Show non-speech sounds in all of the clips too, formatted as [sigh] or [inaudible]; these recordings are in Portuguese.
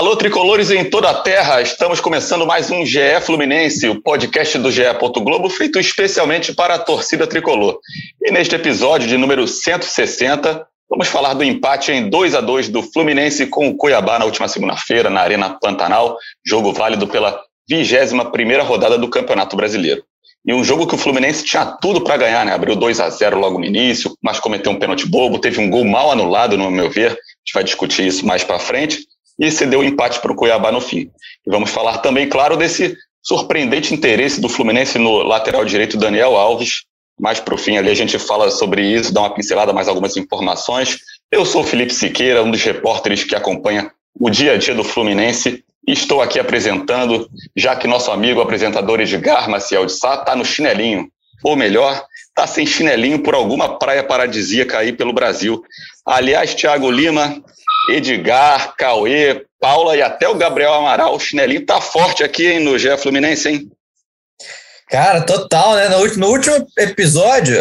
Alô, tricolores em toda a terra, estamos começando mais um GE Fluminense, o podcast do GE. Globo, feito especialmente para a torcida tricolor. E neste episódio de número 160, vamos falar do empate em 2 a 2 do Fluminense com o Cuiabá na última segunda-feira, na Arena Pantanal, jogo válido pela 21 rodada do Campeonato Brasileiro. E um jogo que o Fluminense tinha tudo para ganhar, né? Abriu 2 a 0 logo no início, mas cometeu um pênalti bobo, teve um gol mal anulado, no meu ver. A gente vai discutir isso mais para frente e cedeu o empate para o Cuiabá no fim. E vamos falar também, claro, desse surpreendente interesse do Fluminense no lateral direito Daniel Alves. Mais para o fim ali a gente fala sobre isso, dá uma pincelada, mais algumas informações. Eu sou Felipe Siqueira, um dos repórteres que acompanha o dia a dia do Fluminense. Estou aqui apresentando, já que nosso amigo apresentador Edgar Maciel de Sá está no chinelinho. Ou melhor, está sem chinelinho por alguma praia paradisíaca aí pelo Brasil. Aliás, Thiago Lima, Edgar, Cauê, Paula e até o Gabriel Amaral. O chinelinho tá forte aqui hein, no GE Fluminense, hein? Cara, total, né? No, no último episódio,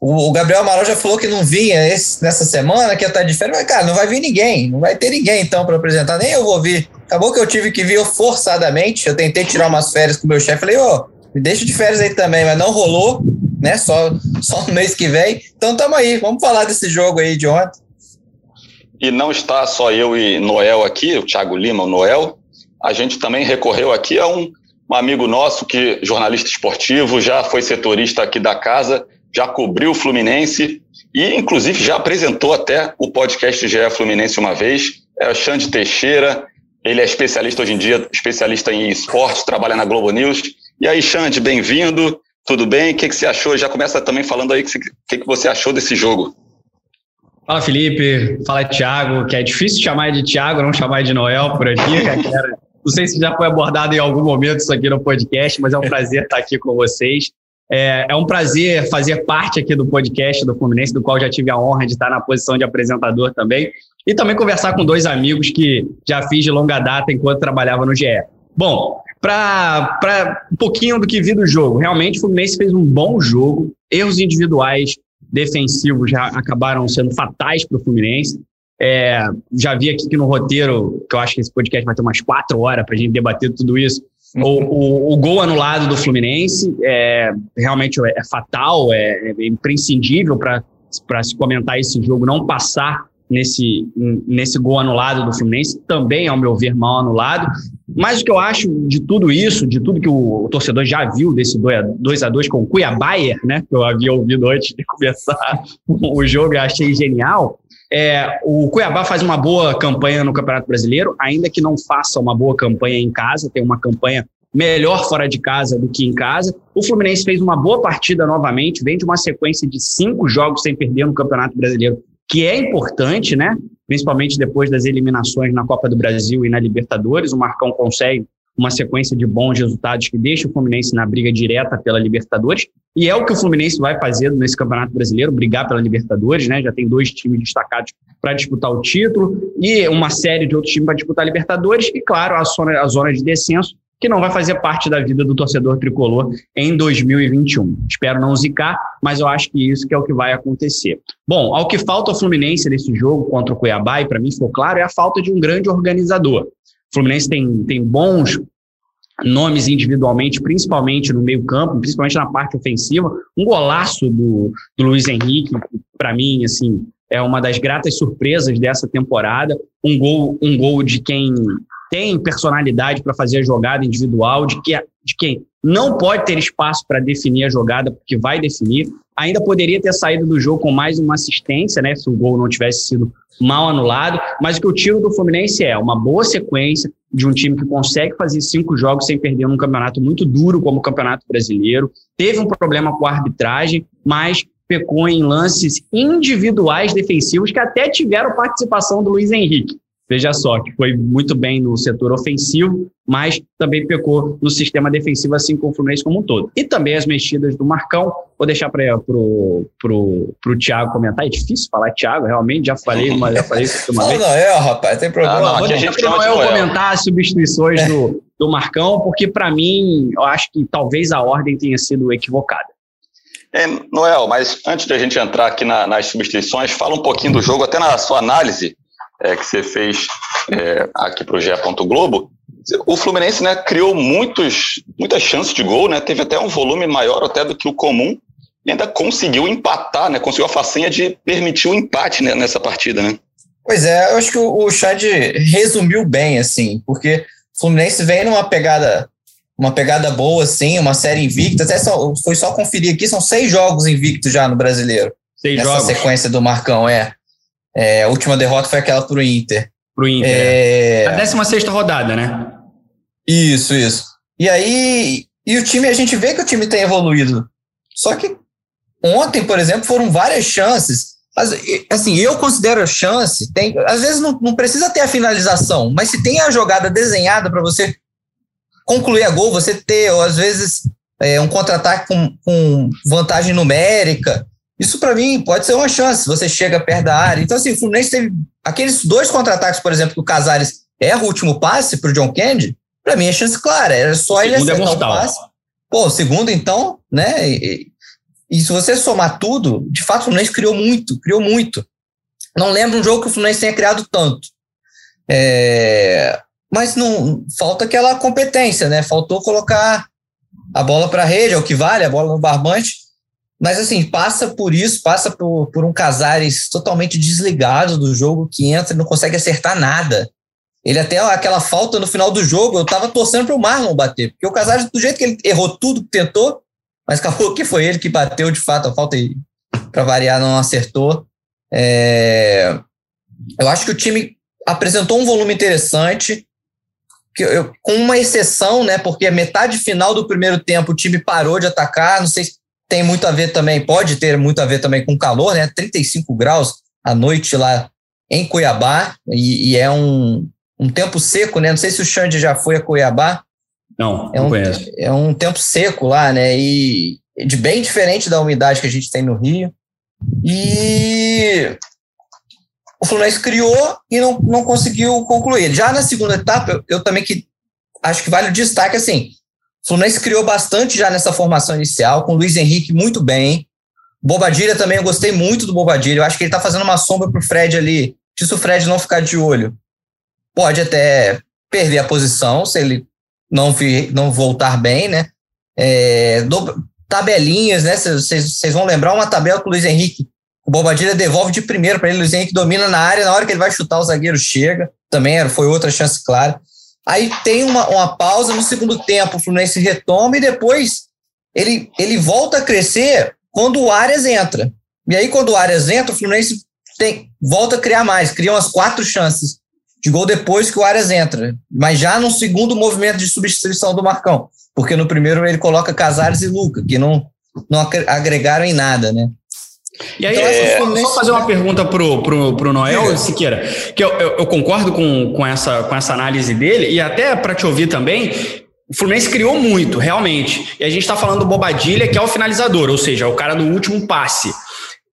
o, Gabriel Amaral já falou que não vinha esse, nessa semana, que ia estar de férias, mas, cara, não vai vir ninguém, não vai ter ninguém então para apresentar, nem eu vou vir. Acabou que eu tive que vir forçadamente, eu tentei tirar umas férias com o meu chefe, falei, ô, me deixa de férias aí também, mas não rolou, né? Só, só no mês que vem. Então tamo aí, vamos falar desse jogo aí de ontem. E não está só eu e Noel aqui, o Thiago Lima, o Noel. A gente também recorreu aqui a um, um amigo nosso que jornalista esportivo, já foi setorista aqui da casa, já cobriu o Fluminense e, inclusive, já apresentou até o podcast GE Fluminense uma vez. É o Xande Teixeira. Ele é especialista hoje em dia, especialista em esportes, trabalha na Globo News. E aí, Xande, bem-vindo. Tudo bem? O que, que você achou? Já começa também falando aí o que, que, que você achou desse jogo. Fala Felipe, fala Thiago, que é difícil chamar de Thiago, não chamar de Noel por aqui. [laughs] Não sei se já foi abordado em algum momento isso aqui no podcast, mas é um prazer estar aqui com vocês. É, é, um prazer fazer parte aqui do podcast do Fluminense, do qual já tive a honra de estar na posição de apresentador também, e também conversar com dois amigos que já fiz de longa data enquanto trabalhava no GE. Bom, para um pouquinho do que vi do jogo, realmente o Fluminense fez um bom jogo, erros individuais defensivos já acabaram sendo fatais para o Fluminense. É, já vi aqui que no roteiro, que eu acho que esse podcast vai ter umas quatro horas para a gente debater tudo isso. O, o, o, gol anulado do Fluminense é realmente é, é fatal, é, é imprescindível para se comentar esse jogo, não passar nesse, nesse gol anulado do Fluminense, também, ao meu ver, mal anulado. Mas o que eu acho de tudo isso, de tudo que o, torcedor já viu desse 2 a 2 com o Cuiabá, né, que eu havia ouvido antes de [laughs] começar o jogo e achei genial, é, o Cuiabá faz uma boa campanha no Campeonato Brasileiro, ainda que não faça uma boa campanha em casa, tem uma campanha melhor fora de casa do que em casa. O Fluminense fez uma boa partida novamente, vem de uma sequência de cinco jogos sem perder no Campeonato Brasileiro que é importante, né? Principalmente depois das eliminações na Copa do Brasil e na Libertadores, o Marcão consegue uma sequência de bons resultados que deixa o Fluminense na briga direta pela Libertadores. E é o que o Fluminense vai fazer nesse Campeonato Brasileiro, brigar pela Libertadores, né? Já tem dois times destacados para disputar o título e uma série de outros times para disputar a Libertadores e, claro, a zona, a zona de descenso, que não vai fazer parte da vida do torcedor tricolor em 2021. Espero não zicar, mas eu acho que isso que é o que vai acontecer. Bom, ao que falta ao Fluminense nesse jogo contra o Cuiabá, e para mim ficou claro, é a falta de um grande organizador. O Fluminense tem, tem bons nomes individualmente, principalmente no meio campo, principalmente na parte ofensiva. Um golaço do, do Luiz Henrique, para mim, assim, é uma das gratas surpresas dessa temporada. Um gol, um gol de quem tem personalidade para fazer a jogada individual, de, que, de quem não pode ter espaço para definir a jogada, porque vai definir. Ainda poderia ter saído do jogo com mais uma assistência, né, se o gol não tivesse sido mal anulado. Mas o que eu tiro do Fluminense é uma boa sequência de um time que consegue fazer cinco jogos sem perder num campeonato muito duro como o Campeonato Brasileiro. Teve um problema com a arbitragem, mas pecou em lances individuais defensivos que até tiveram participação do Luiz Henrique. Veja só, que foi muito bem no setor ofensivo, mas também pecou no sistema defensivo, assim como o Fluminense como um todo. E também as mexidas do Marcão, vou deixar para pro, pro, pro Thiago comentar, é difícil falar Thiago, realmente, já falei, mas já falei isso [laughs] uma vez. Não, é, rapaz, tem problema. Ah, não, vou deixar para o Noel comentar as substituições do, do Marcão, porque para mim, eu acho que talvez a ordem tenha sido equivocada. É, Noel, mas antes da gente entrar aqui na, nas substituições, fala um pouquinho do jogo, até na sua análise, é, que você fez é, aqui para o GE. Globo, o Fluminense né, criou muitos, muitas chances de gol, né, teve até um volume maior até do que o comum, e ainda conseguiu empatar, né, conseguiu a façanha de permitir o empate né, nessa partida. Né? Pois é, eu acho que o, o Chad resumiu bem, assim, porque o Fluminense vem numa pegada uma pegada boa, assim, uma série invicta. Até só, foi só conferir aqui, são seis jogos invictos já no brasileiro. Seis nessa jogos. sequência do Marcão, é. É. A última derrota foi aquela pro Inter. Pro Inter. É... A 16 rodada, né? Isso, isso. E aí, e o time, a gente vê que o time tem evoluído. Só que ontem, por exemplo, foram várias chances. Assim, eu considero a chance, tem, às vezes não, não precisa ter a finalização, mas se tem a jogada desenhada para você concluir a gol, você ter, ou às vezes, é, um contra-ataque com, com vantagem numérica. Isso, para mim, pode ser uma chance. Você chega perto da área. Então, assim, o Fluminense teve aqueles dois contra-ataques, por exemplo, que o Casares erra o último passe para o John Kennedy. Para mim, é chance clara. Era só ele é acertar é o passe. Pô, o segundo, então, né? E, e, se você somar tudo, de fato, o Fluminense criou muito, criou muito. Não lembro um jogo que o Fluminense tenha criado tanto. É, mas não falta aquela competência, né? Faltou colocar a bola para a rede, é o que vale, a bola no barbante. Mas assim, passa por isso, passa por, por um Casares totalmente desligado do jogo que entra e não consegue acertar nada. Ele até aquela falta no final do jogo, eu tava torcendo para o Marlon bater, porque o Casares, do jeito que ele errou tudo que tentou, mas acabou que foi ele que bateu de fato a falta e para variar não acertou. É, eu acho que o time apresentou um volume interessante, que eu, com uma exceção, né? Porque a metade final do primeiro tempo o time parou de atacar. Não sei se tem muito a ver também, pode ter muito a ver também com calor, né? 35 graus à noite lá em Cuiabá, e, e é um, um tempo seco, né? Não sei se o Xande já foi a Cuiabá. Não, é não um, conheço. É um tempo seco lá, né? E de bem diferente da umidade que a gente tem no Rio. E o Fluminense criou e não, não conseguiu concluir. Já na segunda etapa, eu, eu também que acho que vale o destaque assim. O Fluminense criou bastante já nessa formação inicial, com o Luiz Henrique muito bem. Bobadilha também, eu gostei muito do Bobadilha. Eu acho que ele está fazendo uma sombra para o Fred ali. Se o Fred não ficar de olho, pode até perder a posição, se ele não, vir, não voltar bem, né? É, do, tabelinhas, né? Vocês vão lembrar uma tabela com o Luiz Henrique o Bobadilha devolve de primeiro para ele, o Luiz Henrique domina na área, na hora que ele vai chutar, o zagueiro chega. Também foi outra chance clara. Aí tem uma, uma pausa no segundo tempo, o Fluminense retoma e depois ele, ele volta a crescer quando o Arias entra. E aí, quando o Arias entra, o Fluminense tem, volta a criar mais, cria umas quatro chances de gol depois que o Arias entra. Mas já no segundo movimento de substituição do Marcão. Porque no primeiro ele coloca Casares e Luca, que não, não agregaram em nada, né? E aí, então, é, só fazer uma pergunta pro, pro, pro Noel Siqueira, que eu, eu, eu, concordo com, com, essa, com essa análise dele, e até para te ouvir também, o Fluminense criou muito, realmente. E a gente está falando do Bobadilha, que é o finalizador, ou seja, o cara do último passe.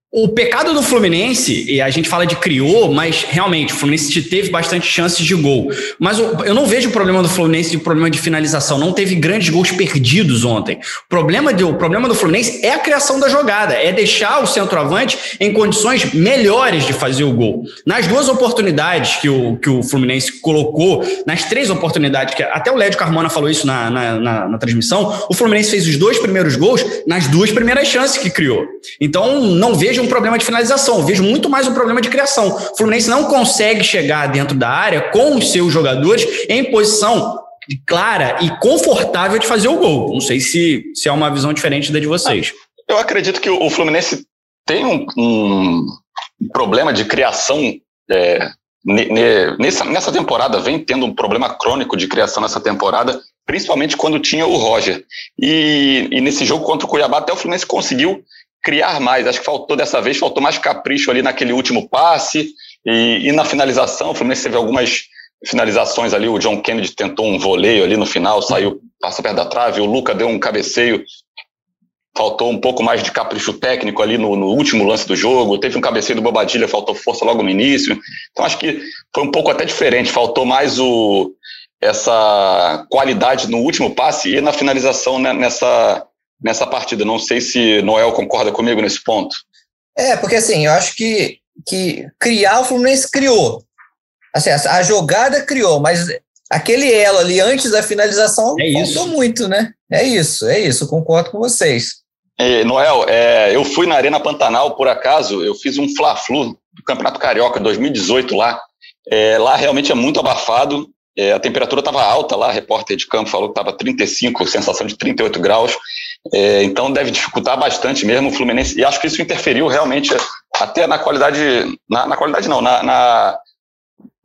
O pecado do Fluminense, e a gente fala de criou, mas realmente o Fluminense teve bastante chances de gol. Mas eu não vejo o problema do Fluminense de problema de finalização. Não teve grandes gols perdidos ontem. O problema, de, o problema do Fluminense é a criação da jogada, é deixar o centroavante em condições melhores de fazer o gol. Nas duas oportunidades que o, que o Fluminense colocou, nas três oportunidades, que até o Lédio Carmona falou isso na, na, na, na transmissão, o Fluminense fez os dois primeiros gols nas duas primeiras chances que criou. Então, não vejo um problema de finalização, vejo muito mais um problema de criação. O Fluminense não consegue chegar dentro da área com os seus jogadores em posição clara e confortável de fazer o gol. Não sei se, se é uma visão diferente da de vocês. Eu acredito que o Fluminense tem um, um problema de criação é, nessa, nessa temporada, vem tendo um problema crônico de criação nessa temporada, principalmente quando tinha o Roger. E, e nesse jogo contra o Cuiabá, até o Fluminense conseguiu criar mais. Acho que faltou dessa vez, faltou mais capricho ali naquele último passe e, e na finalização. O Fluminense teve algumas finalizações ali. O John Kennedy tentou um voleio ali no final, saiu, passou perto da trave. O Luca deu um cabeceio. Faltou um pouco mais de capricho técnico ali no, no último lance do jogo. Teve um cabeceio do Bobadilha, faltou força logo no início. Então acho que foi um pouco até diferente. Faltou mais o, essa qualidade no último passe e na finalização né, nessa, nessa partida. Não sei se Noel concorda comigo nesse ponto. É, porque assim, eu acho que, que criar o Fluminense criou. assim, a, jogada criou, mas aquele elo ali antes da finalização é faltou muito, né? É isso, é isso, concordo com vocês. É, Noel, é, eu fui na Arena Pantanal, por acaso, eu fiz um Fla-Flu do Campeonato Carioca 2018 lá. É, lá realmente é muito abafado, é, a temperatura estava alta lá, a repórter de campo falou que estava 35, sensação de 38 graus, é, então deve dificultar bastante mesmo o Fluminense, e acho que isso interferiu realmente até na qualidade, na, na qualidade não, na, na,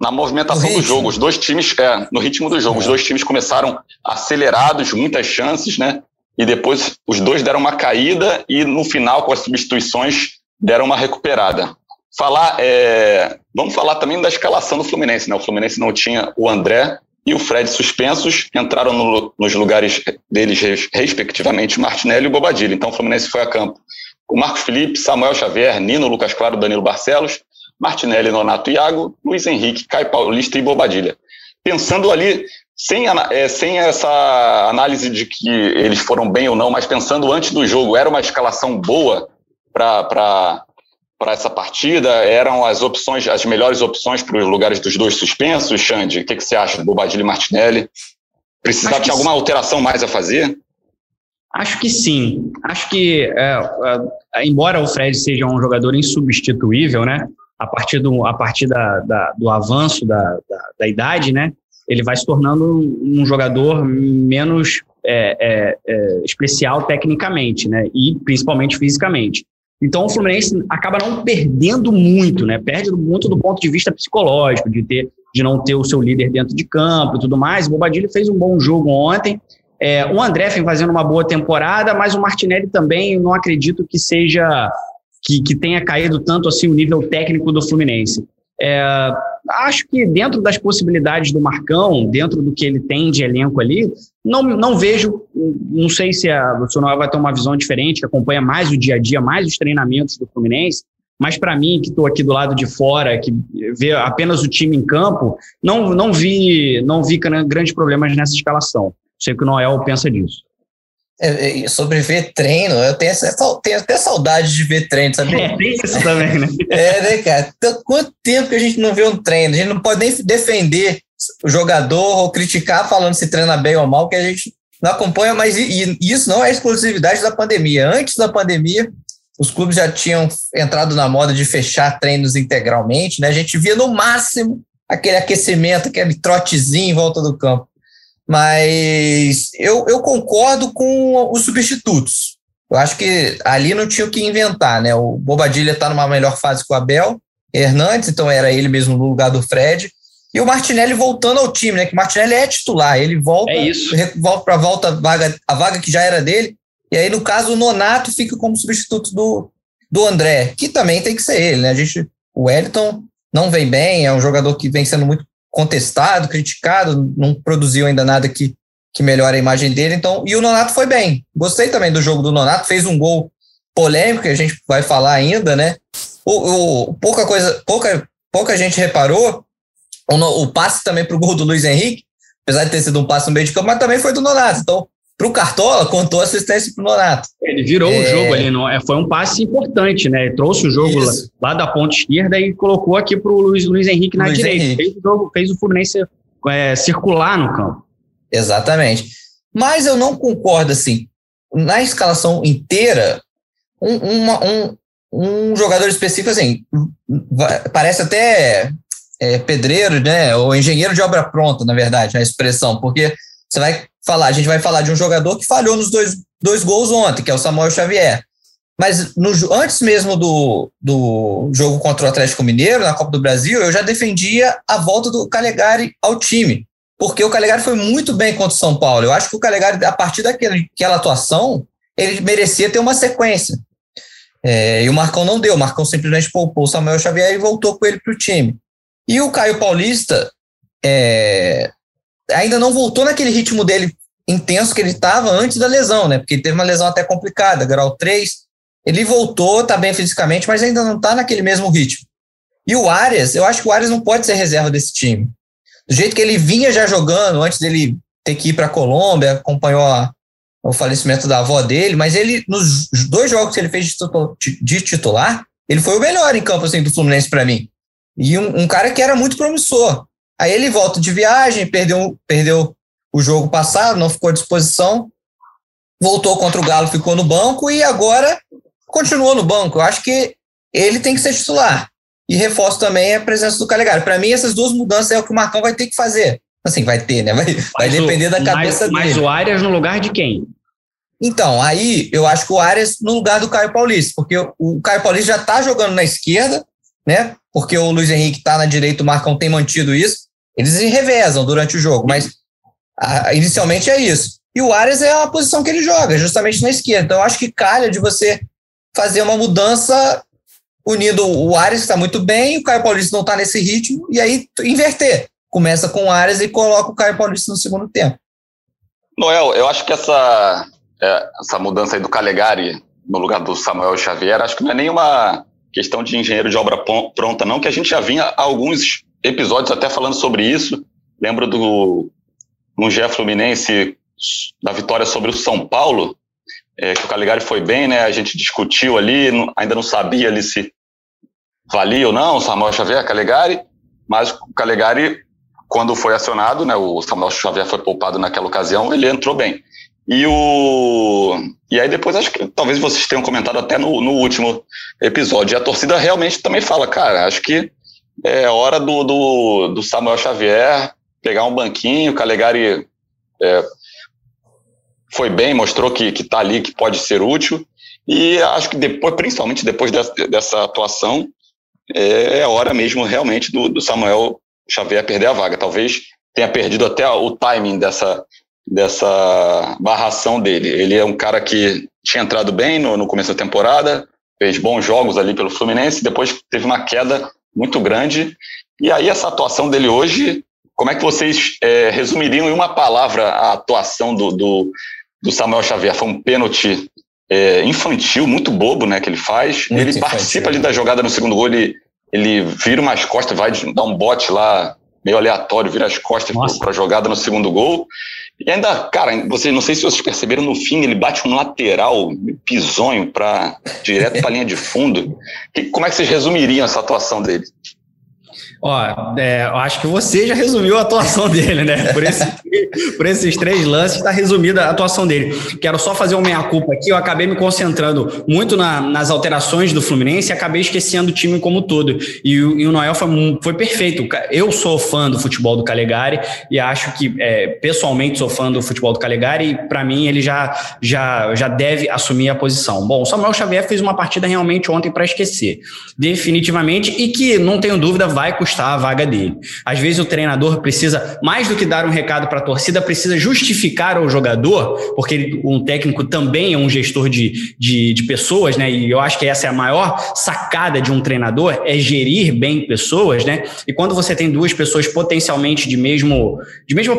na movimentação do jogo. Os dois times, é, no ritmo do jogo, os dois times começaram acelerados, muitas chances, né? E depois os dois deram uma caída e no final, com as substituições, deram uma recuperada. Falar, é, vamos falar também da escalação do Fluminense, né? O Fluminense não tinha o André e o Fred suspensos, entraram no, nos lugares deles, respectivamente, Martinelli e Bobadilha. Então o Fluminense foi a campo. O Marcos Felipe, Samuel Xavier, Nino, Lucas Claro, Danilo Barcelos, Martinelli, Nonato Iago, Luiz Henrique, Caio Paulista e Bobadilha. Pensando ali, sem, é, sem essa análise de que eles foram bem ou não, mas pensando antes do jogo, era uma escalação boa para para essa partida? Eram as opções, as melhores opções para os lugares dos dois suspensos, Xande? O que, que você acha do Bobadilha e Martinelli? Precisava de alguma alteração mais a fazer? Acho que sim. Acho que, é, é, embora o Fred seja um jogador insubstituível, né? A partir do, a partir da, da do avanço da, da, da, idade, né? Ele vai se tornando um jogador menos é, é, é especial tecnicamente, né? E principalmente fisicamente. Então o Fluminense acaba não perdendo muito, né? Perde muito do ponto de vista psicológico, de ter, de não ter o seu líder dentro de campo e tudo mais. O Bobadilha fez um bom jogo ontem. É, o André vem fazendo uma boa temporada, mas o Martinelli também não acredito que seja que, que tenha caído tanto assim o nível técnico do Fluminense. É, acho que dentro das possibilidades do Marcão, dentro do que ele tem de elenco ali, não, não vejo, não sei se a, o Sonoel vai ter uma visão diferente, que acompanha mais o dia a dia, mais os treinamentos do Fluminense, mas para mim, que estou aqui do lado de fora, que vê apenas o time em campo, não, não vi não vi grandes problemas nessa escalação. Sei que o Noel pensa disso. É, é, sobre ver treino, eu tenho, essa, tenho até saudade de ver treino, sabe? É, tem isso também, né? [laughs] é, né, cara? Então, quanto tempo que a gente não vê um treino? A gente não pode nem defender o jogador ou criticar falando se treina bem ou mal, que a gente não acompanha, mas e, e isso não é exclusividade da pandemia. Antes da pandemia, os clubes já tinham entrado na moda de fechar treinos integralmente, né? A gente via no máximo aquele aquecimento, aquele trotezinho em volta do campo. Mas eu, eu concordo com os substitutos. Eu acho que ali não tinha o que inventar, né? O Bobadilha está numa melhor fase com o Abel Hernandes, então era ele mesmo no lugar do Fred. E o Martinelli voltando ao time, né? Que o Martinelli é titular, ele volta, é isso. volta para volta a vaga, a vaga que já era dele. E aí, no caso, o Nonato fica como substituto do, do André, que também tem que ser ele, né? A gente, o Wellington não vem bem, é um jogador que vem sendo muito contestado, criticado, não produziu ainda nada que, que melhore a imagem dele. Então, e o Nonato foi bem. Gostei também do jogo do Nonato, fez um gol polêmico, que a gente vai falar ainda, né? O, o, pouca coisa, pouca, pouca gente reparou. O, o passe também para o gol do Luiz Henrique, apesar de ter sido um passe no meio de campo, mas também foi do Nonato. Então, para o Cartola, contou assistência para o Nonato. Ele virou é... o jogo ali, não, é, foi um passe importante, né? Ele trouxe o jogo lá, lá, da ponta esquerda e colocou aqui para o Luiz, Luiz Henrique na Luiz direita. Henrique. Fez, o jogo, fez o Fluminense é, circular no campo. Exatamente. Mas eu não concordo assim. Na escalação inteira, um, uma, um, um jogador específico, assim, parece até é, pedreiro, né? Ou engenheiro de obra pronta, na verdade, a expressão, porque você vai falar, a gente vai falar de um jogador que falhou nos dois, dois gols ontem, que é o Samuel Xavier. Mas no, antes mesmo do, do jogo contra o Atlético Mineiro, na Copa do Brasil, eu já defendia a volta do Calegari ao time. Porque o Calegari foi muito bem contra o São Paulo. Eu acho que o Calegari, a partir daquela atuação, ele merecia ter uma sequência. É, e o Marcão não deu. O Marcão simplesmente poupou o Samuel Xavier e voltou com ele para o time. E o Caio Paulista, é, ainda não voltou naquele ritmo dele intenso que ele estava antes da lesão, né? Porque teve uma lesão até complicada, grau 3. Ele voltou, tá bem fisicamente, mas ainda não tá naquele mesmo ritmo. E o Arias, eu acho que o Arias não pode ser reserva desse time. Do jeito que ele vinha já jogando, antes dele ter que ir para a Colômbia, acompanhou a, o falecimento da avó dele, mas ele, nos dois jogos que ele fez de titular, ele foi o melhor em campo assim, do Fluminense para mim. E um, um, cara que era muito promissor. Aí ele volta de viagem, perdeu, perdeu o jogo passado, não ficou à disposição, voltou contra o Galo, ficou no banco e agora continuou no banco. Eu acho que ele tem que ser titular. E reforço também a presença do Calegari. Para mim, essas duas mudanças é o que o Marcão vai ter que fazer. Assim, vai ter, né? Vai, vai depender da cabeça mas, dele. Mas o Arias no lugar de quem? Então, aí eu acho que o Arias no lugar do Caio Paulista, porque o Caio Paulista já está jogando na esquerda, né? Porque o Luiz Henrique está na direita, o Marcão tem mantido isso. Eles revezam durante o jogo, mas a, inicialmente é isso. E o Arias é a posição que ele joga, justamente na esquerda. Então, eu acho que calha de você fazer uma mudança unindo o Ares, que está muito bem, o Caio Paulista não está nesse ritmo, e aí inverter. Começa com o Ares e coloca o Caio Paulista no segundo tempo. Noel, eu acho que essa, é, essa mudança aí do Calegari no lugar do Samuel Xavier, acho que não é nenhuma questão de engenheiro de obra pronta, não, que a gente já vinha alguns episódios até falando sobre isso. Lembro do um Gé Fluminense da vitória sobre o São Paulo, é, que o Caligari foi bem, né? A gente discutiu ali, não, ainda não sabia ali se valia ou não, o Samuel Xavier, Caligari, mas o Caligari, quando foi acionado, né, o Samuel Xavier foi poupado naquela ocasião, ele entrou bem. E o e aí depois acho que talvez vocês tenham comentado até no, no último episódio. E a torcida realmente também fala, cara, acho que é hora do, do, do Samuel Xavier pegar um banquinho, Calegari é, foi bem, mostrou que está ali, que pode ser útil. E acho que depois, principalmente depois dessa, dessa atuação, é, é hora mesmo realmente do, do, Samuel Xavier perder a vaga. Talvez tenha perdido até o timing dessa, dessa barração dele. Ele é um cara que tinha entrado bem no, no começo da temporada, fez bons jogos ali pelo Fluminense, depois teve uma queda muito grande. E aí essa atuação dele hoje, como é que vocês é, resumiriam em uma palavra a atuação do, do, do Samuel Xavier foi um pênalti é, infantil, muito bobo, né, que ele faz. Muito ele infantil. participa ali da jogada no segundo gol, ele, ele vira umas costas, vai dar um bote lá, meio aleatório, vira as costas para a jogada no segundo gol. E ainda, cara, vocês, não sei se vocês perceberam, no fim ele bate um lateral pisonho para direto para a linha de fundo. E como é que vocês resumiriam essa atuação dele? Ó, é, acho que você já resumiu a atuação [laughs] dele, né? Por, esse, por esses três lances está resumida a atuação dele. Quero só fazer uma meia-culpa aqui. Eu acabei me concentrando muito na, nas alterações do Fluminense e acabei esquecendo o time como todo. E, e, o Noel foi, foi perfeito. Eu sou fã do futebol do Calegari e acho que, é, pessoalmente, sou fã do futebol do Calegari e, para mim, ele já, já, já deve assumir a posição. Bom, o Samuel Xavier fez uma partida realmente ontem para esquecer. Definitivamente. E que, não tenho dúvida, vai custar custar a vaga dele. Às vezes o treinador precisa, mais do que dar um recado para a torcida, precisa justificar ao jogador, porque ele, um técnico também é um gestor de, de, de, pessoas, né? E eu acho que essa é a maior sacada de um treinador, é gerir bem pessoas, né? E quando você tem duas pessoas potencialmente de mesmo, de mesmo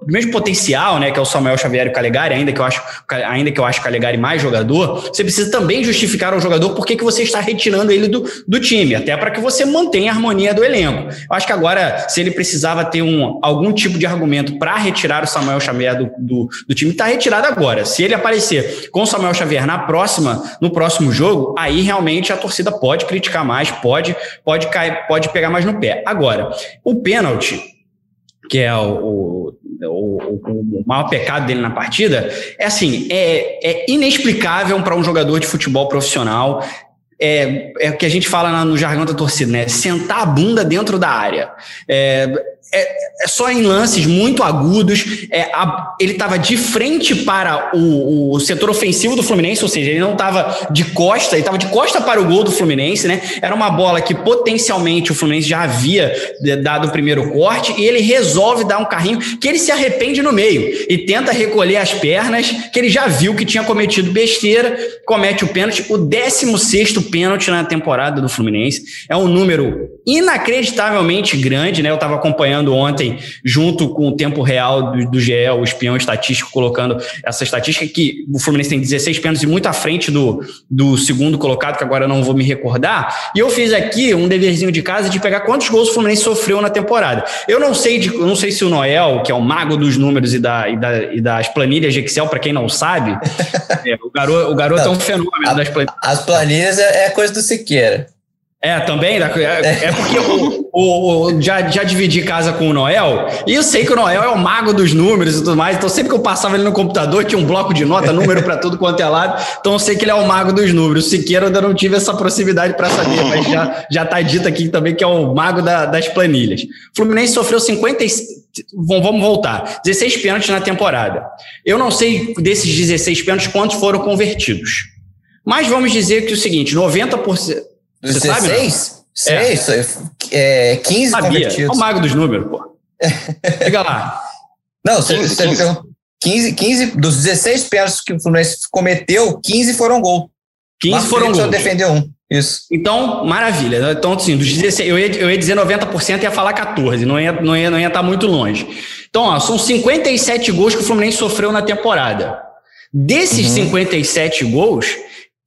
do mesmo potencial, né, que é o Samuel Xavier e o Calegari, ainda que eu acho, ainda que eu acho Calegari mais jogador, você precisa também justificar ao jogador por que, que você está retirando ele do, do time, até para que você mantenha a harmonia do elenco. Eu acho que agora, se ele precisava ter um, algum tipo de argumento para retirar o Samuel Xavier do, do, do time, está retirado agora. Se ele aparecer com o Samuel Xavier na próxima, no próximo jogo, aí realmente a torcida pode criticar mais, pode, pode cair, pode pegar mais no pé. Agora, o pênalti, que é o, o, o, maior pecado dele na partida, é assim, é, é inexplicável para um jogador de futebol profissional. É, é o que a gente fala no jargão da torcida, né? Sentar a bunda dentro da área. É, é, é, só em lances muito agudos. É, a, ele estava de frente para o, o, setor ofensivo do Fluminense, ou seja, ele não estava de costa, ele estava de costa para o gol do Fluminense, né? Era uma bola que potencialmente o Fluminense já havia dado o primeiro corte e ele resolve dar um carrinho que ele se arrepende no meio e tenta recolher as pernas, que ele já viu que tinha cometido besteira, comete o pênalti, o 16 pênalti na temporada do Fluminense. É um número inacreditavelmente grande, né? Eu estava acompanhando ontem, junto com o tempo real do, do GE, o espião estatístico, colocando essa estatística que o Fluminense tem 16 pênaltis e muito à frente do, do segundo colocado, que agora eu não vou me recordar. E eu fiz aqui um deverzinho de casa de pegar quantos gols o Fluminense sofreu na temporada. Eu não sei, de, não sei se o Noel, que é o mago dos números e, da, e, da, e das planilhas de Excel, para quem não sabe, [laughs] é, o garoto, o garoto não, é um fenômeno a, das planilhas. As planilhas é, é coisa do Siqueira. É, também? É, é porque o, já, já dividi casa com o Noel, e eu sei que o Noel é o mago dos números e tudo mais, então sempre que eu passava ele no computador, tinha um bloco de nota, número para tudo quanto é lado, então eu sei que ele é o mago dos números. O Siqueira ainda não tive essa proximidade para saber, mas já, já tá dito aqui também que é o mago da, das planilhas. Fluminense sofreu 50. Vamos voltar. 16 pênaltis na temporada. Eu não sei desses 16 pênaltis quantos foram convertidos. Mas vamos dizer que é o seguinte: 90%. Dos 16? Sabe, Sei, é. é 15 Sabia. convertidos. É o mago dos números, pô. [laughs] Fica lá. Não, você, 15, 15. 15, 15 dos 16 pênaltis que o Fluminense cometeu, 15 foram gol. 15 Marcos foram gols. só defendeu um. Isso. Então, maravilha. Então, assim, dos 16, eu ia, eu ia dizer 90%, ia falar 14, não ia, não ia, não ia estar muito longe. Então, ó, são 57 gols que o Fluminense sofreu na temporada. Desses uhum. 57 gols,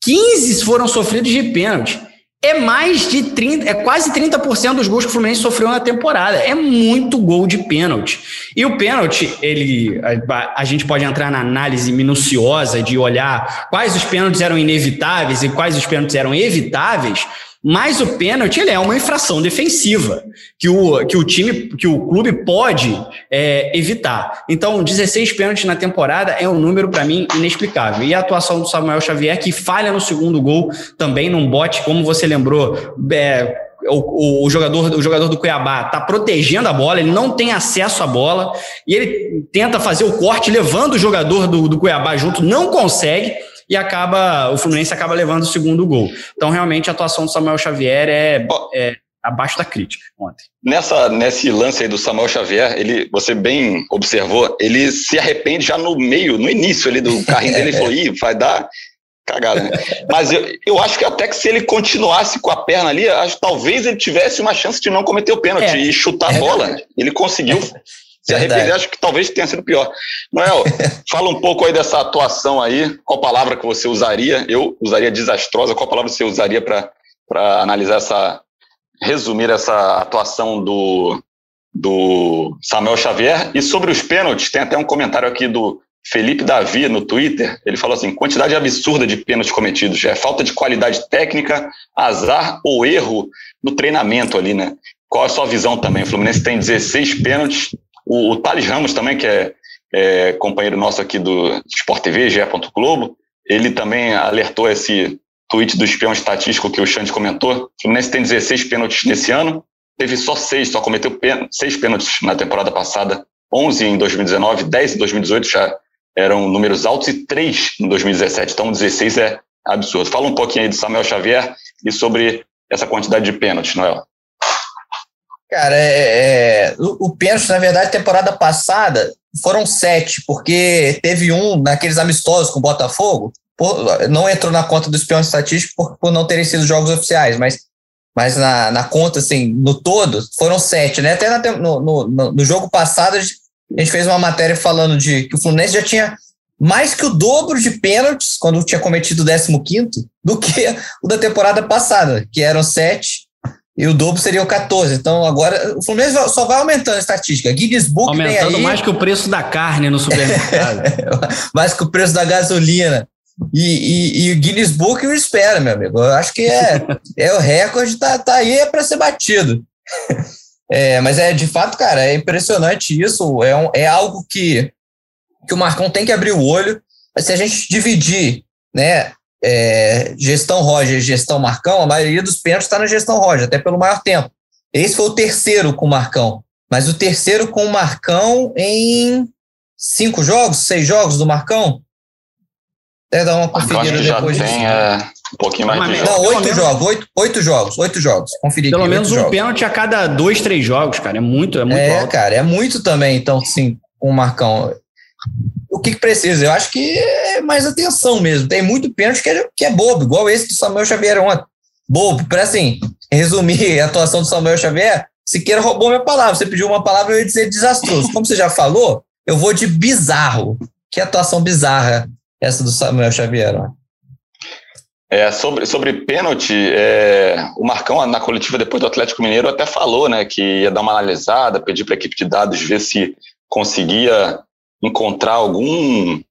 15 foram sofridos de pênalti é mais de 30, é quase 30% dos gols que o Fluminense sofreu na temporada. É muito gol de pênalti. E o pênalti, ele a, a, gente pode entrar na análise minuciosa de olhar quais os pênaltis eram inevitáveis e quais os pênaltis eram evitáveis, mas o pênalti ele é uma infração defensiva que o, que o time, que o clube pode é, evitar. Então, 16 pênaltis na temporada é um número para mim inexplicável. E a atuação do Samuel Xavier, que falha no segundo gol, também num bote, como você lembrou, é, o, o, jogador, o jogador do Cuiabá está protegendo a bola, ele não tem acesso à bola, e ele tenta fazer o corte levando o jogador do, do Cuiabá junto, não consegue e acaba o Fluminense acaba levando o segundo gol. Então, realmente, a atuação do Samuel Xavier é, é abaixo da crítica ontem. Nessa, nesse lance aí do Samuel Xavier, ele, você bem observou, ele se arrepende já no meio, no início ali do carrinho dele, ele falou, ih, vai dar cagada, né? Mas eu, eu acho que até que se ele continuasse com a perna ali, acho, talvez ele tivesse uma chance de não cometer o pênalti é, e chutar a bola. Ele conseguiu se arrepender, acho que talvez tenha sido pior. Noel, [laughs] fala um pouco aí dessa atuação aí. Qual palavra que você usaria? Eu usaria desastrosa. Qual palavra você usaria para analisar essa. resumir essa atuação do, do Samuel Xavier? E sobre os pênaltis, tem até um comentário aqui do Felipe Davi no Twitter. Ele falou assim: quantidade absurda de pênaltis cometidos. É falta de qualidade técnica, azar ou erro no treinamento ali, né? Qual a sua visão também? O Fluminense tem 16 pênaltis o, o Thales Ramos também, que é, é, companheiro nosso aqui do Sport TV, GE. Globo, ele também alertou esse tweet do espião estatístico que o Xande comentou. O Fluminense tem 16 pênaltis nesse ano, teve só seis, só cometeu seis pênaltis na temporada passada, 11 em 2019, 10 em 2018 já eram números altos e 3 em 2017. Então 16 é absurdo. Fala um pouquinho aí de Samuel Xavier e sobre essa quantidade de pênaltis, Noel. Cara, é, é, o, o pênalti, na verdade, temporada passada foram sete, porque teve um naqueles amistosos com o Botafogo, por, não entrou na conta do espião estatístico por, por não terem sido jogos oficiais, mas, mas na, na conta, assim, no todo, foram sete, né? Até na, no, no, no jogo passado, a gente fez uma matéria falando de que o Fluminense já tinha mais que o dobro de pênaltis, quando tinha cometido o 15, do que o da temporada passada, que eram sete e o dobro seria o 14. Então agora o Fluminense só vai aumentando a estatística. Guinness Book Aumentando aí, mais que o preço da carne no supermercado. [laughs] mais que o preço da gasolina. E, e, e, o Guinness Book eu espero, meu amigo. Eu acho que é, [laughs] é o recorde, tá, tá aí é para ser batido. [laughs] É, mas é de fato, cara, é impressionante isso. É, um, é algo que, que o Marcão tem que abrir o olho. Mas se a gente dividir né, é, gestão Roger e gestão Marcão, a maioria dos pênaltis está na gestão Roger, até pelo maior tempo. Esse foi o terceiro com o Marcão, mas o terceiro com o Marcão em cinco jogos, seis jogos do Marcão. Até dar uma conferida depois já tem, é, um pouquinho mais de Não, oito jogos, oito, oito jogos, oito jogos. Conferir Pelo aqui, menos um pênalti a cada dois, três jogos, cara. É muito, é muito É, alto. cara, é muito também, então, sim, com o Marcão que, que, precisa? Eu acho que é mais atenção mesmo. Tem muito pênalti que é, que é bobo, igual esse do Samuel Xavier ontem. Bobo. Para assim, resumir [laughs] a atuação do Samuel Xavier, Siqueira roubou minha palavra. Você pediu uma palavra, eu ia dizer desastroso. Como você já falou, eu vou de bizarro. Que atuação bizarra essa do Samuel Xavier. Ó. É, sobre, sobre pênalti, é, o Marcão, na coletiva depois do Atlético Mineiro, até falou né, que ia dar uma analisada, pedir para a equipe de dados ver se conseguia encontrar algum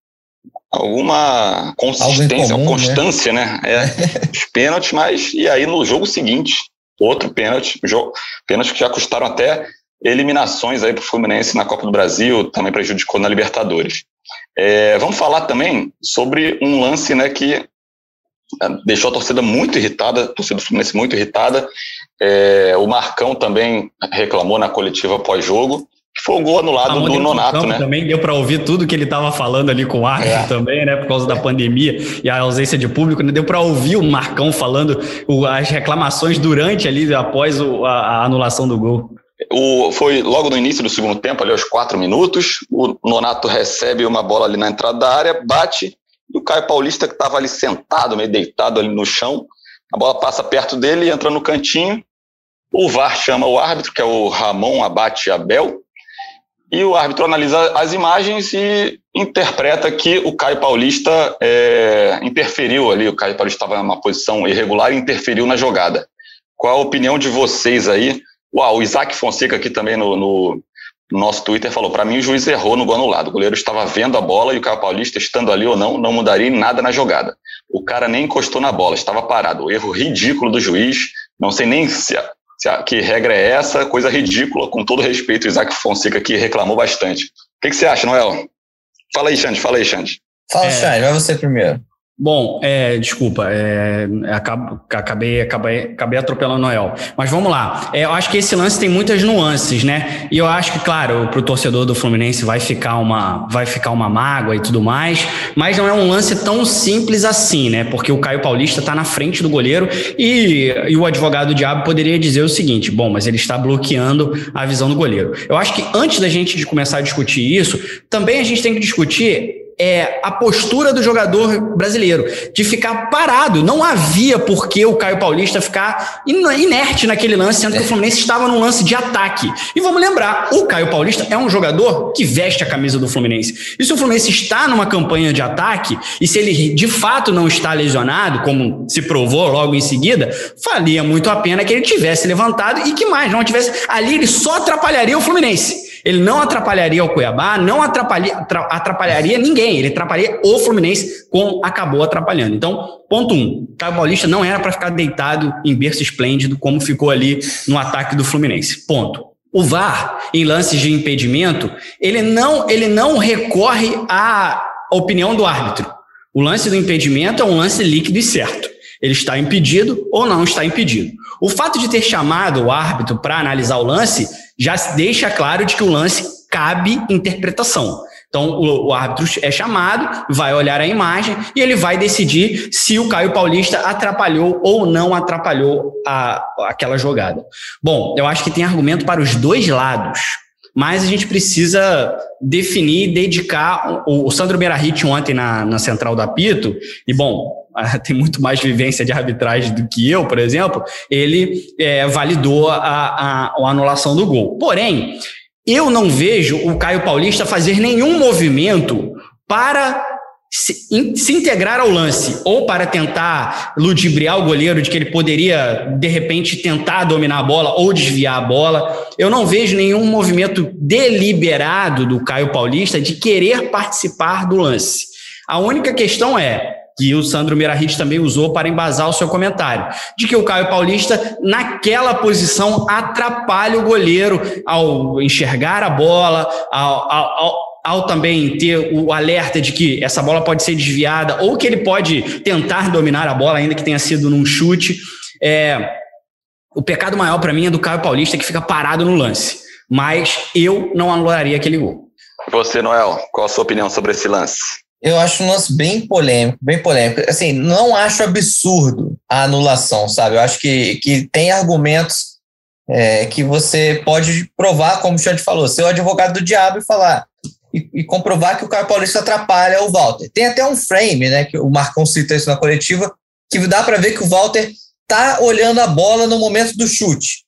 alguma consistência, comum, constância, né? né? É, [laughs] os pênaltis, mas e aí no jogo seguinte, outro pênalti, jogo, pênalti que já custaram até eliminações aí para o Fluminense na Copa do Brasil, também prejudicou na Libertadores. É, vamos falar também sobre um lance né, que é, deixou a torcida muito irritada, a torcida do Fluminense muito irritada. É, o Marcão também reclamou na coletiva pós-jogo, que foi o gol anulado do Nonato, né? Também deu para ouvir tudo que ele estava falando ali com o árbitro é. também, né? Por causa da pandemia e a ausência de público, né? Deu para ouvir o Marcão falando o, as reclamações durante ali, após o, a, a, anulação do gol. O, foi logo no início do segundo tempo, ali aos quatro minutos. O Nonato recebe uma bola ali na entrada da área, bate, e o Caio Paulista, que estava ali sentado, meio deitado ali no chão, a bola passa perto dele, entra no cantinho. O VAR chama o árbitro, que é o Ramon Abate Abel, e o árbitro analisa as imagens e interpreta que o Caio Paulista é, interferiu ali, o Caio Paulista estava numa posição irregular e interferiu na jogada. Qual a opinião de vocês aí? Uau, o Isaac Fonseca aqui também no, no, no nosso Twitter falou: para mim o juiz errou no gol anulado. O goleiro estava vendo a bola e o Caio Paulista, estando ali ou não, não mudaria nada na jogada. O cara nem encostou na bola, estava parado. O erro ridículo do juiz. Não sei nem se que regra é essa, coisa ridícula, com todo respeito, Isaac Fonseca que reclamou bastante. O que, que você acha, Noel? Fala aí, Xande, fala aí, Xande. Fala, é... Xande, vai você primeiro. Bom, é, desculpa, é, acabei, acabei, acabei atropelando o Noel. Mas vamos lá. É, eu acho que esse lance tem muitas nuances, né? E eu acho que, claro, para o torcedor do Fluminense vai ficar, uma, vai ficar uma mágoa e tudo mais, mas não é um lance tão simples assim, né? Porque o Caio Paulista está na frente do goleiro e, e o advogado do diabo poderia dizer o seguinte: bom, mas ele está bloqueando a visão do goleiro. Eu acho que antes da gente começar a discutir isso, também a gente tem que discutir é, a postura do jogador brasileiro, de ficar parado. Não havia por que o Caio Paulista ficar inerte naquele lance, sendo que o Fluminense estava num lance de ataque. E vamos lembrar, o Caio Paulista é um jogador que veste a camisa do Fluminense. E se o Fluminense está numa campanha de ataque, e se ele de fato não está lesionado, como se provou logo em seguida, valia muito a pena que ele tivesse levantado e que mais, não tivesse. Ali ele só atrapalharia o Fluminense. Ele não atrapalharia o Cuiabá, não atrapalharia, atrapalharia ninguém. Ele atrapalharia o Fluminense, como acabou atrapalhando. Então, ponto um: Caio Paulista não era para ficar deitado em berço esplêndido, como ficou ali no ataque do Fluminense. Ponto. O VAR, em lances de impedimento, ele não, ele não recorre à opinião do árbitro. O lance do impedimento é um lance líquido e certo. Ele está impedido ou não está impedido. O fato de ter chamado o árbitro para analisar o lance já deixa claro de que o lance cabe interpretação. Então, o, o, árbitro é chamado, vai olhar a imagem e ele vai decidir se o Caio Paulista atrapalhou ou não atrapalhou a, aquela jogada. Bom, eu acho que tem argumento para os dois lados, mas a gente precisa definir, dedicar. O, Sandro Berahit ontem na, na central do apito, e bom, [laughs] tem muito mais vivência de arbitragem do que eu, por exemplo, ele é, validou a, a, a anulação do gol. Porém, eu não vejo o Caio Paulista fazer nenhum movimento para se, in, se, integrar ao lance, ou para tentar ludibriar o goleiro de que ele poderia, de repente, tentar dominar a bola ou desviar a bola. Eu não vejo nenhum movimento deliberado do Caio Paulista de querer participar do lance. A única questão é: que o Sandro Mirahit também usou para embasar o seu comentário, de que o Caio Paulista, naquela posição, atrapalha o goleiro ao enxergar a bola, ao, ao, ao, também ter o alerta de que essa bola pode ser desviada ou que ele pode tentar dominar a bola, ainda que tenha sido num chute. É, o pecado maior para mim é do Caio Paulista que fica parado no lance, mas eu não anularia aquele gol. Você, Noel, qual a sua opinião sobre esse lance? Eu acho um lance bem polêmico, bem polêmico. Assim, não acho absurdo a anulação, sabe? Eu acho que, que tem argumentos é, que você pode provar, como o Xande falou, ser o advogado do diabo e falar e, e, comprovar que o Caio Paulista atrapalha o Walter. Tem até um frame, né? Que o Marcão cita isso na coletiva, que dá para ver que o Walter tá olhando a bola no momento do chute,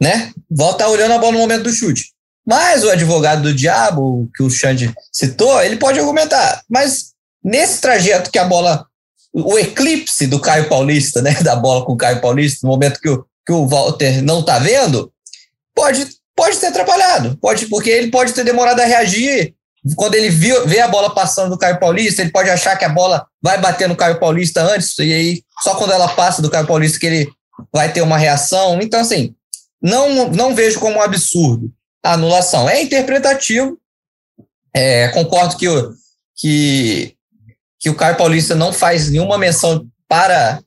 né? Walter tá olhando a bola no momento do chute. Mas o advogado do diabo, que o Xande citou, ele pode argumentar. Mas nesse trajeto que a bola. O eclipse do Caio Paulista, né? [laughs] Da bola com o Caio Paulista, no momento que o, que o Walter não está vendo, pode, pode ter atrapalhado. Pode, porque ele pode ter demorado a reagir. Quando ele viu, vê a bola passando do Caio Paulista, ele pode achar que a bola vai bater no Caio Paulista antes, e aí só quando ela passa do Caio Paulista que ele vai ter uma reação. Então, assim, não, não vejo como um absurdo a anulação. É interpretativo. É, concordo que o, que, que o Caio Paulista não faz nenhuma menção para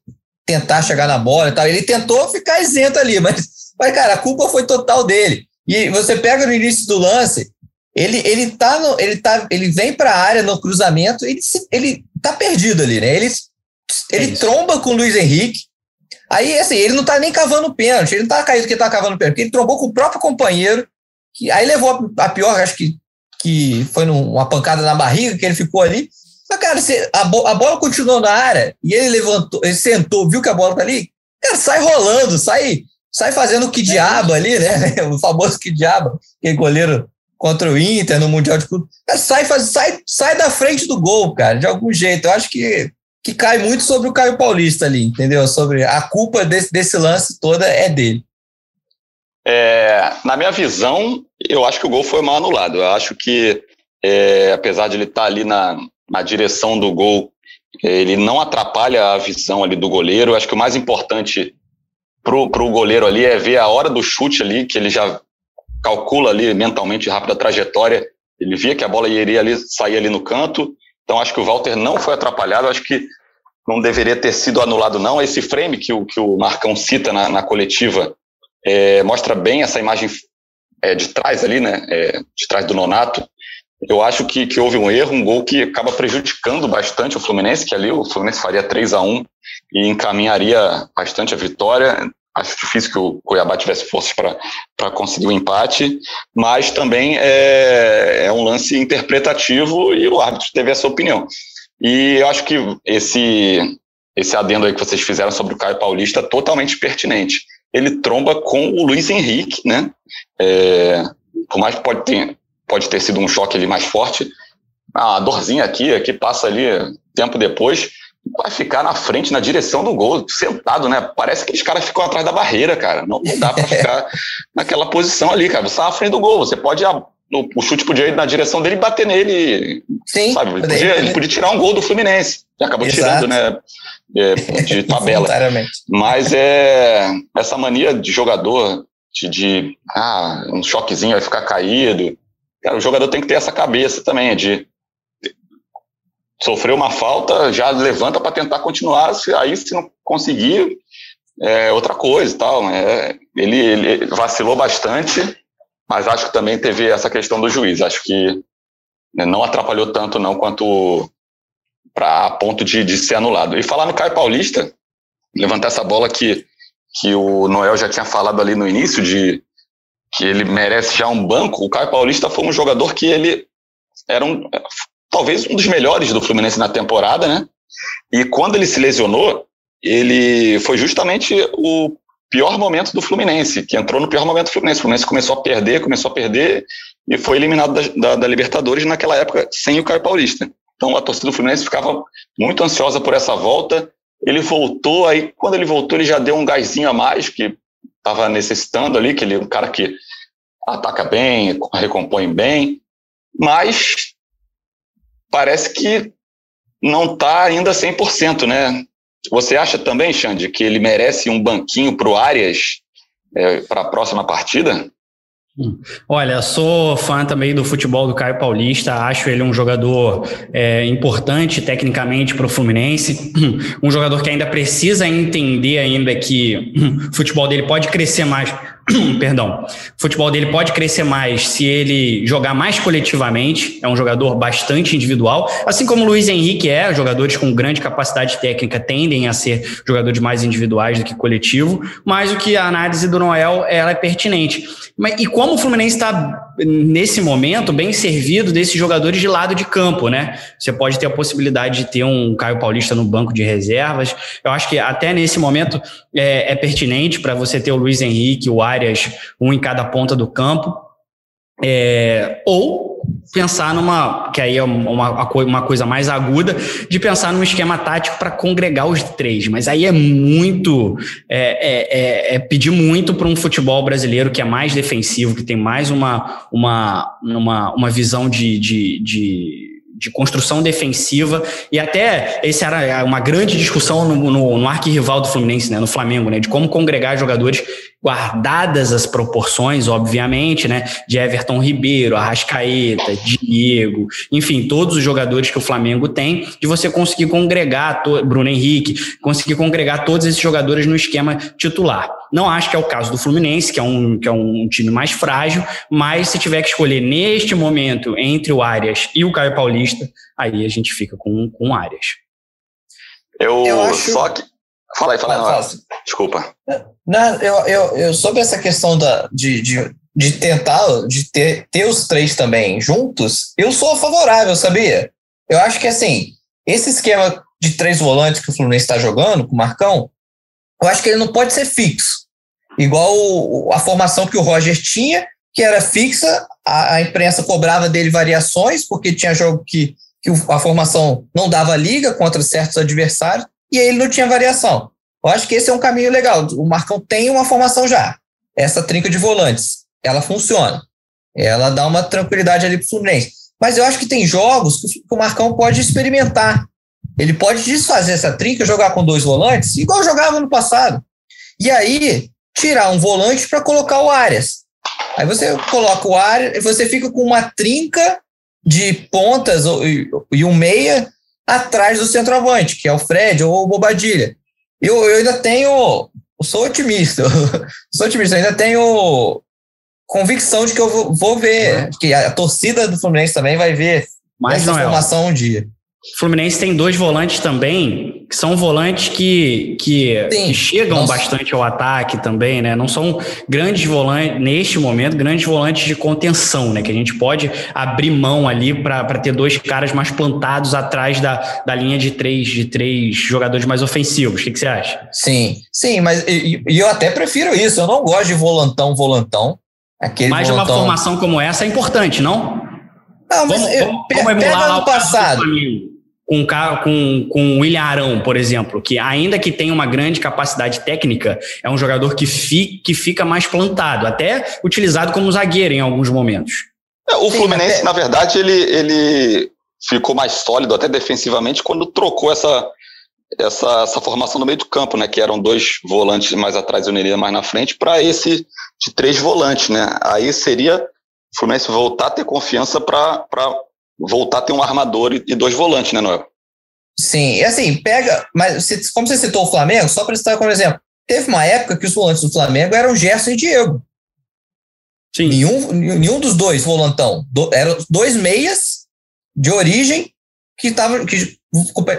tentar chegar na bola e tal. Ele tentou ficar isento ali, mas, mas cara, a culpa foi total dele. E você pega no início do lance, ele, ele, tá no, ele, tá, ele vem para a área no cruzamento, ele, ele tá perdido ali, né? Ele, ele é tromba com o Luiz Henrique. Aí, assim, ele não tá nem cavando pênalti, ele não tá caído que ele tá cavando pênalti, porque ele trombou com o próprio companheiro, que aí levou a pior, acho que, que foi numa pancada na barriga, que ele ficou ali. Mas, cara, se a, bo a bola continuou na área e ele levantou, ele sentou, viu que a bola tá ali, cara, sai rolando, sai, sai fazendo que diabo ali, né? [laughs] O famoso que diabo, aquele goleiro contra o Inter no Mundial de Clube. Sai, faz, sai, sai da frente do gol, cara, de algum jeito. Eu acho que, que cai muito sobre o Caio Paulista ali, entendeu? Sobre a culpa desse, desse lance toda é dele. É, na minha visão, eu acho que o gol foi mal anulado. Eu acho que, é, apesar de ele estar tá ali na, na direção do gol, ele não atrapalha a visão ali do goleiro. Eu acho que o mais importante pro, pro goleiro ali é ver a hora do chute ali, que ele já calcula ali mentalmente rápida a trajetória, ele via que a bola iria ali, sair ali no canto, então acho que o Walter não foi atrapalhado, acho que não deveria ter sido anulado não, esse frame que o, que o Marcão cita na, na coletiva é, mostra bem essa imagem é, de trás ali, né, é, de trás do Nonato, eu acho que, que houve um erro, um gol que acaba prejudicando bastante o Fluminense, que ali o Fluminense faria 3 a 1 e encaminharia bastante a vitória acho difícil que o Cuiabá tivesse forças para conseguir o um empate, mas também é, é um lance interpretativo e o árbitro teve essa opinião. E eu acho que esse, esse adendo aí que vocês fizeram sobre o Caio Paulista é totalmente pertinente. Ele tromba com o Luiz Henrique, né? É, por mais que pode ter, pode ter sido um choque ali mais forte, a dorzinha aqui, aqui passa ali tempo depois, vai ficar na frente, na direção do gol, sentado, né? Parece que os caras ficam atrás da barreira, cara. Não, dá para [laughs] ficar naquela posição ali, cara. Você tá na frente do gol, você pode. O chute podia ir na direção dele e bater nele. Sim. Sabe? Ele podia, ele podia tirar um gol do Fluminense. E acabou Exato. tirando, né? É, de [laughs] tabela. Mas é essa mania de jogador de, de ah, um choquezinho vai ficar caído. Cara, o jogador tem que ter essa cabeça também, de sofreu uma falta, já levanta para tentar continuar, aí se não conseguir, é outra coisa e tal. Né? Ele, ele, vacilou bastante, mas acho que também teve essa questão do juiz. Acho que né, não atrapalhou tanto não quanto para ponto de, de ser anulado. E falar no Caio Paulista, levantar essa bola que, que o Noel já tinha falado ali no início, de que ele merece já um banco, o Caio Paulista foi um jogador que ele era um, talvez um dos melhores do Fluminense na temporada, né? E quando ele se lesionou, ele foi justamente o pior momento do Fluminense, que entrou no pior momento do Fluminense. O Fluminense começou a perder, começou a perder e foi eliminado da, da, da Libertadores naquela época sem o Caio Paulista. Então a torcida do Fluminense ficava muito ansiosa por essa volta. Ele voltou, aí quando ele voltou, ele já deu um gásinho a mais, que estava necessitando ali, que ele é um cara que ataca bem, recompõe bem, mas parece que não está ainda 100%, né? Você acha também, Xande, que ele merece um banquinho para o Arias é, para a próxima partida? Olha, sou fã também do futebol do Caio Paulista, acho ele um jogador é, importante tecnicamente para o Fluminense, [clears throat] um jogador que ainda precisa entender ainda que o [clears throat] futebol dele pode crescer mais [clears throat] perdão, o futebol dele pode crescer mais se ele jogar mais coletivamente. É um jogador bastante individual, assim como o Luiz Henrique é. Jogadores com grande capacidade técnica tendem a ser jogadores mais individuais do que coletivo. Mas o que a análise do Noel ela é pertinente. E como o Fluminense está nesse momento bem servido desses jogadores de lado de campo, né? Você pode ter a possibilidade de ter um Caio Paulista no banco de reservas. Eu acho que até nesse momento é, é pertinente para você ter o Luiz Henrique, o Arias, um em cada ponta do campo. É, ou pensar numa, que aí é uma, uma coisa mais aguda, de pensar num esquema tático para congregar os três. Mas aí é muito, é, é, é, é pedir muito para um futebol brasileiro que é mais defensivo, que tem mais uma, uma, uma, uma visão de, de, de de construção defensiva e até esse era uma grande discussão no, no, no arquirrival do Fluminense, né, no Flamengo, né, de como congregar jogadores guardadas as proporções, obviamente, né, de Everton Ribeiro, Arrascaeta, Diego, enfim, todos os jogadores que o Flamengo tem, de você conseguir congregar, Bruno Henrique, conseguir congregar todos esses jogadores no esquema titular. Não acho que é o caso do Fluminense, que é um, que é um time mais frágil, mas se tiver que escolher neste momento entre o Arias e o Caio Paulista, aí a gente fica com, com o Arias. Eu, eu acho... só que Fala aí, fala aí. Fala. Desculpa. Não, eu, eu, eu, sobre essa questão da, de, de, de tentar, de ter, ter os três também juntos, eu sou favorável, sabia? Eu acho que, assim, esse esquema de três volantes que o Fluminense está jogando, com o Marcão, eu acho que ele não pode ser fixo. Igual a formação que o Roger tinha, que era fixa, a, a imprensa cobrava dele variações, porque tinha jogo que, que a formação não dava liga contra certos adversários e ele não tinha variação. Eu acho que esse é um caminho legal. O Marcão tem uma formação já. Essa trinca de volantes, ela funciona. Ela dá uma tranquilidade ali para o Fluminense. Mas eu acho que tem jogos que o Marcão pode experimentar. Ele pode desfazer essa trinca, jogar com dois volantes, igual jogava no passado. E aí, tirar um volante para colocar o Arias. Aí você coloca o Arias você fica com uma trinca de pontas e um meia atrás do centroavante, que é o Fred ou o Bobadilha. Eu, eu ainda tenho. Eu sou otimista. [laughs] sou otimista, eu ainda tenho convicção de que eu vou, vou ver, uhum. que a torcida do Fluminense também vai ver Mas, essa formação um dia. O Fluminense tem dois volantes também, que são volantes que, que, que chegam Nossa. bastante ao ataque também, né? Não são grandes volantes, neste momento, grandes volantes de contenção, né? Que a gente pode abrir mão ali para ter dois caras mais plantados atrás da, da linha de três, de três jogadores mais ofensivos. O que, que você acha? Sim, sim, mas e, e eu até prefiro isso. Eu não gosto de volantão, volantão. Aquele mas volantão... uma formação como essa é importante, não? Não, mas vamos, vamos, vamos emular lá o passado. Com, com, com o William Arão, por exemplo, que ainda que tenha uma grande capacidade técnica, é um jogador que, fi, que fica mais plantado, até utilizado como zagueiro em alguns momentos. É, o Fluminense, até... na verdade, ele, ele ficou mais sólido até defensivamente quando trocou essa, essa, essa formação no meio do campo, né? Que eram dois volantes mais atrás e o Neria mais na frente, para esse de três volantes, né? Aí seria o Fluminense voltar a ter confiança para voltar a ter um armador e, dois volantes, né, Noel? Sim, e assim, pega, mas como você citou o Flamengo, só para citar como exemplo, teve uma época que os volantes do Flamengo eram Gerson e Diego. Sim. Nenhum, nenhum dos dois volantão. Do, eram dois meias de origem que, tavam, que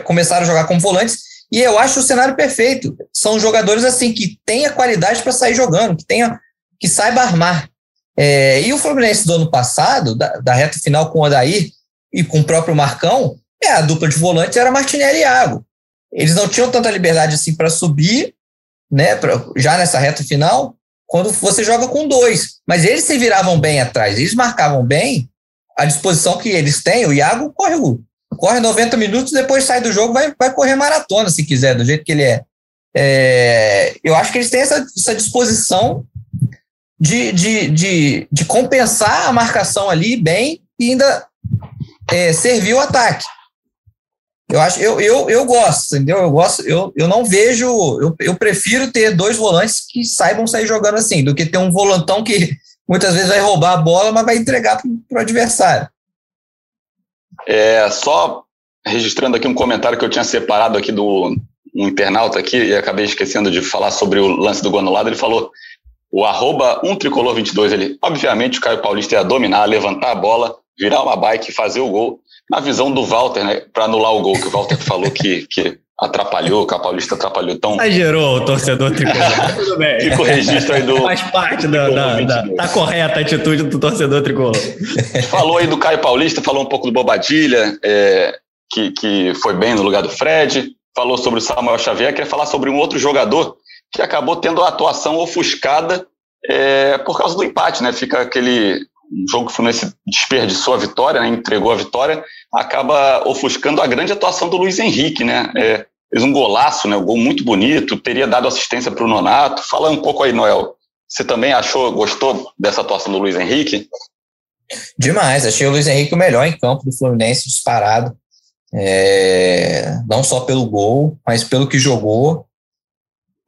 começaram a jogar como volantes. E eu acho o cenário perfeito. São jogadores assim que têm a qualidade para sair jogando, que tenha, que saiba armar. É, e o Fluminense do ano passado, da, da, reta final com o Odair e com o próprio Marcão, é, a dupla de volantes era Martinelli e Iago. Eles não tinham tanta liberdade assim para subir, né, pra, já nessa reta final, quando você joga com dois. Mas eles se viravam bem atrás, eles marcavam bem a disposição que eles têm. O Iago corre, corre 90 minutos, depois sai do jogo, vai, vai correr maratona se quiser, do jeito que ele é. é eu acho que eles têm essa, essa disposição de, de, de, de compensar a marcação ali bem e ainda é, servir o ataque. Eu acho, eu, eu, eu gosto, entendeu? Eu gosto, eu, eu não vejo, eu, eu prefiro ter dois volantes que saibam sair jogando assim, do que ter um volantão que muitas vezes vai roubar a bola, mas vai entregar para o adversário. É, só registrando aqui um comentário que eu tinha separado aqui do um internauta aqui e acabei esquecendo de falar sobre o lance do gol anulado, ele falou o arroba um tricolor 22, ele, obviamente o Caio Paulista ia dominar, levantar a bola, virar uma bike e fazer o gol. Na visão do Walter, né, para anular o gol, que o Walter [laughs] falou que, que atrapalhou, que a Paulista atrapalhou tão. Exagerou o torcedor tricolor. [laughs] Tudo bem. [laughs] Fica o registro aí do. Faz parte da. da, da tá correta a atitude do torcedor tricolor. Falou aí do Caio Paulista, falou um pouco do Bobadilha, é, que, que foi bem no lugar do Fred. Falou sobre o Samuel Xavier, queria falar sobre um outro jogador que acabou tendo a atuação ofuscada é, por causa do empate, né? Fica aquele jogo que o Fluminense desperdiçou a vitória, né? entregou a vitória, acaba ofuscando a grande atuação do Luiz Henrique, né? É, fez um golaço, né? Um gol muito bonito, teria dado assistência para o Nonato. Fala um pouco aí, Noel. Você também achou, gostou dessa atuação do Luiz Henrique? Demais, achei o Luiz Henrique o melhor em campo do Fluminense, disparado. É, não só pelo gol, mas pelo que jogou.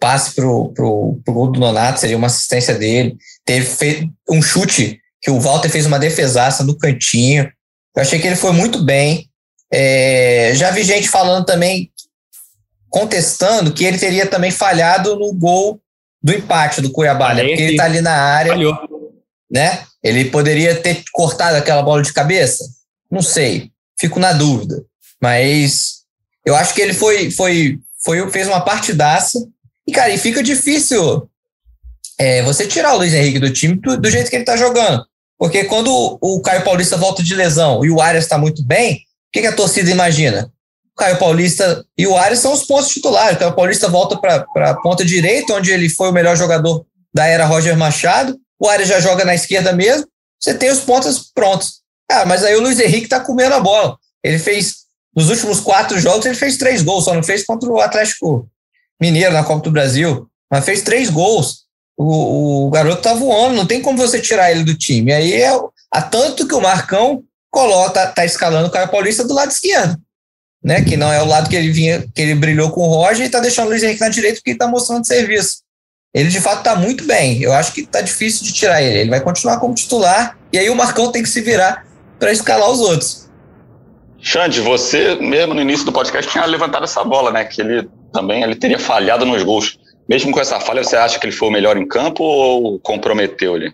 Passe pro, pro gol do Nonato, seria uma assistência dele. Teve feito um chute que o Walter fez uma defesaça no cantinho. Eu achei que ele foi muito bem. É, já vi gente falando também, contestando, que ele teria também falhado no gol do empate do Cuiabá, né? Porque ele tá ali na área. Falhou. Né? Ele poderia ter cortado aquela bola de cabeça? Não sei. Fico na dúvida. Mas eu acho que ele foi, foi, foi fez uma partidaça. E, cara, e fica difícil é, você tirar o Luiz Henrique do time do, do, jeito que ele tá jogando. Porque quando o Caio Paulista volta de lesão e o Arias está muito bem, o que, que, a torcida imagina? O Caio Paulista e o Arias são os pontos titulares. O Caio Paulista volta para a ponta direita, onde ele foi o melhor jogador da era Roger Machado. O Arias já joga na esquerda mesmo. Você tem os pontas prontos. Ah, mas aí o Luiz Henrique está comendo a bola. Ele fez, nos últimos quatro jogos, ele fez três gols, só não fez contra o Atlético Mineiro na Copa do Brasil. Mas fez três gols. O, o garoto tá voando, não tem como você tirar ele do time. Aí é há tanto que o Marcão coloca, tá, tá escalando o Caio Paulista do lado esquerdo. Né, que não é o lado que ele vinha, que ele brilhou com o Roger e tá deixando o Luiz Henrique na direita porque ele tá mostrando serviço. Ele de fato está muito bem. Eu acho que está difícil de tirar ele. Ele vai continuar como titular e aí o Marcão tem que se virar para escalar os outros. Xande, você mesmo no início do podcast tinha levantado essa bola, né? Que ele também ele teria falhado nos gols. Mesmo com essa falha, você acha que ele foi o melhor em campo ou comprometeu ele?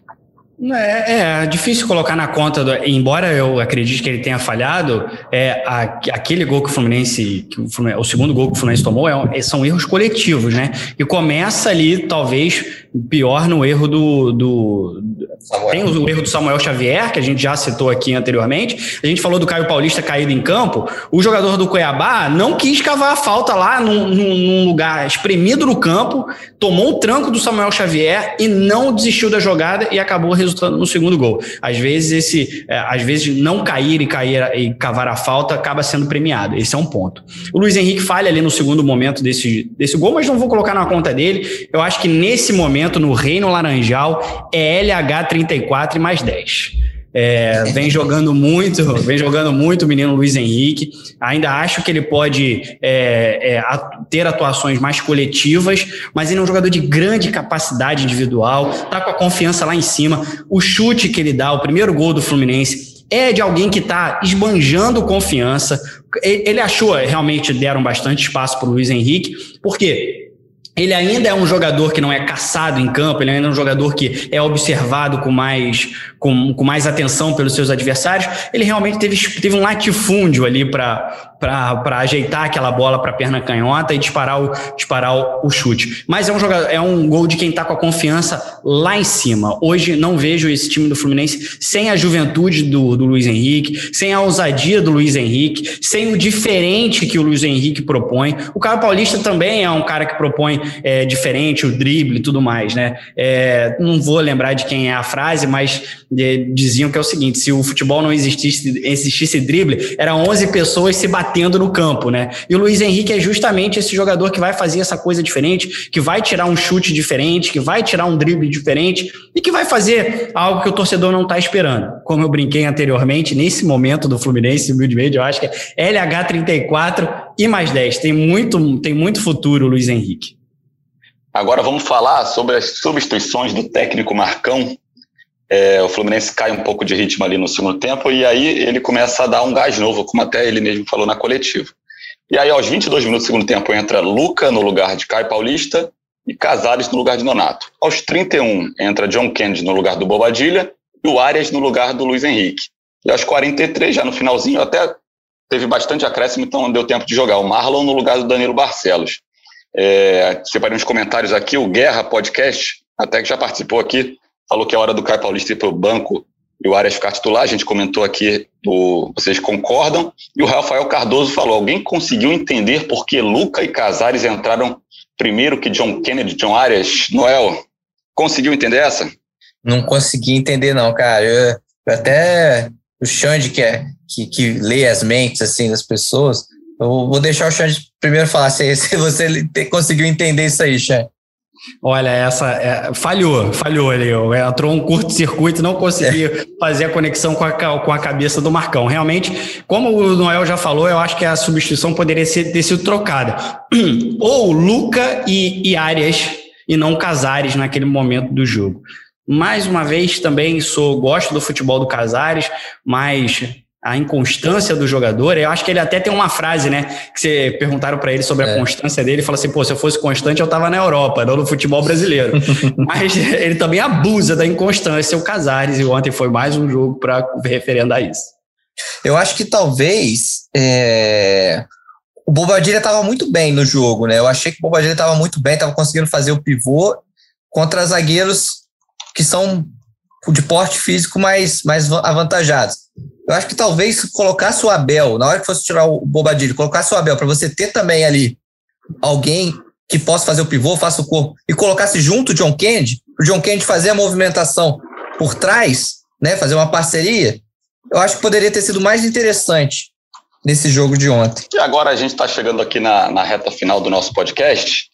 É, é, difícil colocar na conta, do, embora eu acredite que ele tenha falhado, é, a, aquele gol que o Fluminense, que o, Fluminense, o segundo gol que o Fluminense tomou, é, são erros coletivos, né? E começa ali, talvez, pior no erro do, do, Samuel. Tem o, erro do Samuel Xavier, que a gente já citou aqui anteriormente. A gente falou do Caio Paulista caído em campo. O jogador do Cuiabá não quis cavar a falta lá num, num lugar espremido no campo, tomou o tranco do Samuel Xavier e não desistiu da jogada e acabou resultando no segundo gol. Às vezes, esse, é, às vezes não cair e cair e cavar a falta acaba sendo premiado. Esse é um ponto. O Luiz Henrique falha ali no segundo momento desse, desse gol, mas não vou colocar na conta dele. Eu acho que nesse momento, no Reino Laranjal, é LH 34 e mais 10. É, vem jogando muito, vem jogando muito o menino Luiz Henrique. Ainda acho que ele pode é, é, ter atuações mais coletivas, mas ele é um jogador de grande capacidade individual, tá com a confiança lá em cima. O chute que ele dá, o primeiro gol do Fluminense, é de alguém que está esbanjando confiança. Ele achou, realmente deram bastante espaço para o Luiz Henrique, porque ele ainda é um jogador que não é caçado em campo, ele ainda é um jogador que é observado com mais, com, com mais atenção pelos seus adversários. Ele realmente teve, teve um latifúndio ali para para ajeitar aquela bola para a perna canhota e disparar o, disparar o, o, chute. Mas é um, jogador, é um gol de quem está com a confiança lá em cima. Hoje não vejo esse time do Fluminense sem a juventude do, do Luiz Henrique, sem a ousadia do Luiz Henrique, sem o diferente que o Luiz Henrique propõe. O Caio Paulista também é um cara que propõe é, diferente, o drible e tudo mais. Né? É, não vou lembrar de quem é a frase, mas é, diziam que é o seguinte: se o futebol não existisse, existisse drible, eram 11 pessoas se batendo batendo no campo, né? E o Luiz Henrique é justamente esse jogador que vai fazer essa coisa diferente, que vai tirar um chute diferente, que vai tirar um drible diferente e que vai fazer algo que o torcedor não está esperando. Como eu brinquei anteriormente, nesse momento do Fluminense, humildemente, eu acho que é LH34 e mais 10. Tem muito, tem muito futuro o Luiz Henrique. Agora vamos falar sobre as substituições do técnico Marcão é, o Fluminense cai um pouco de ritmo ali no segundo tempo e aí ele começa a dar um gás novo, como até ele mesmo falou na coletiva. E aí, aos 22 minutos do segundo tempo, entra Luca no lugar de Caio Paulista e Casares no lugar de Nonato. Aos 31, entra John Kennedy no lugar do Bobadilha e o Arias no lugar do Luiz Henrique. E aos 43, já no finalzinho, até teve bastante acréscimo, então não deu tempo de jogar. O Marlon no lugar do Danilo Barcelos. É, separei uns comentários aqui, o Guerra Podcast, até que já participou aqui, falou que é hora do Caio Paulista ir para o banco e o Arias ficar titular. A gente comentou aqui, o, vocês concordam. E o Rafael Cardoso falou: alguém conseguiu entender por que Luca e Casares entraram primeiro que John Kennedy, John Arias? Noel, conseguiu entender essa? Não consegui entender, não, cara. Eu, eu até o Xande, que, é, que, que lê as mentes assim das pessoas, eu vou deixar o Xande primeiro falar se, [laughs] se você conseguiu entender isso aí, Xande. Olha, essa é, falhou, falhou ali. Entrou um curto-circuito, não conseguiu é. fazer a conexão com a, com a cabeça do Marcão. Realmente, como o Noel já falou, eu acho que a substituição poderia ser, ter sido trocada. [clears throat] Ou Luca e, e Arias, e não Casares naquele momento do jogo. Mais uma vez, também sou gosto do futebol do Casares, mas a inconstância do jogador. Eu acho que ele até tem uma frase, né? Que você perguntaram para ele sobre é. a constância dele, e falou assim: pô, se eu fosse constante, eu tava na Europa, não no futebol brasileiro. [laughs] Mas ele também abusa da inconstância, o Casares, e ontem foi mais um jogo para referendar isso. Eu acho que talvez é... o Bobadilha estava muito bem no jogo, né? Eu achei que o Bobadilha estava muito bem, estava conseguindo fazer o pivô contra zagueiros que são de porte físico mais, mais avantajados. Eu acho que talvez colocasse o Abel, na hora que fosse tirar o Bobadilho, colocasse o Abel para você ter também ali alguém que possa fazer o pivô, faça o corpo, e colocasse junto o John Kennedy, o John Kennedy fazer a movimentação por trás, né, fazer uma parceria, eu acho que poderia ter sido mais interessante nesse jogo de ontem. E agora a gente está chegando aqui na, na reta final do nosso podcast,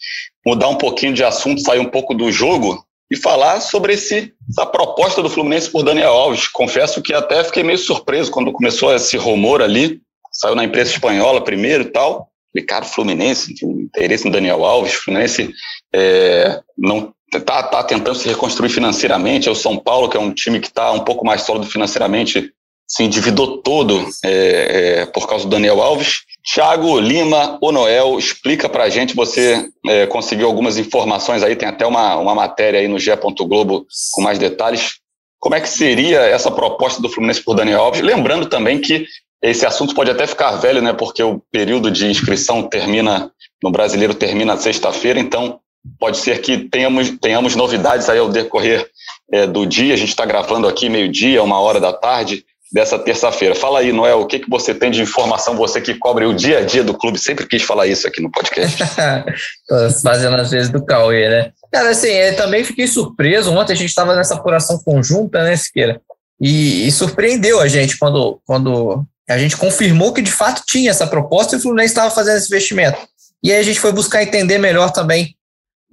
mudar um pouquinho de assunto, sair um pouco do jogo e falar sobre esse, essa proposta do Fluminense por Daniel Alves. Confesso que até fiquei meio surpreso quando começou esse rumor ali, saiu na imprensa espanhola primeiro e tal. Falei, cara, Fluminense, interesse no Daniel Alves, Fluminense é, não está tá tentando se reconstruir financeiramente. É o São Paulo, que é um time que está um pouco mais sólido financeiramente, se endividou todo é, é, por causa do Daniel Alves. Tiago Lima, o Noel, explica para a gente, você é, conseguiu algumas informações aí, tem até uma, uma matéria aí no G. Globo com mais detalhes. Como é que seria essa proposta do Fluminense por Daniel Alves? Lembrando também que esse assunto pode até ficar velho, né? Porque o período de inscrição termina, no brasileiro termina sexta-feira, então pode ser que tenhamos, tenhamos novidades aí ao decorrer é, do dia. A gente está gravando aqui meio-dia, uma hora da tarde dessa terça-feira. Fala aí, Noel, o que, que você tem de informação, você que cobre o dia a dia do clube, sempre quis falar isso aqui no podcast. [laughs] Fazendo às vezes do Cauê, né? Cara, assim, eu também fiquei surpreso, ontem a gente estava nessa apuração conjunta, né, Siqueira? E, e, surpreendeu a gente quando, quando a gente confirmou que de fato tinha essa proposta e o Fluminense estava fazendo esse investimento. E aí a gente foi buscar entender melhor também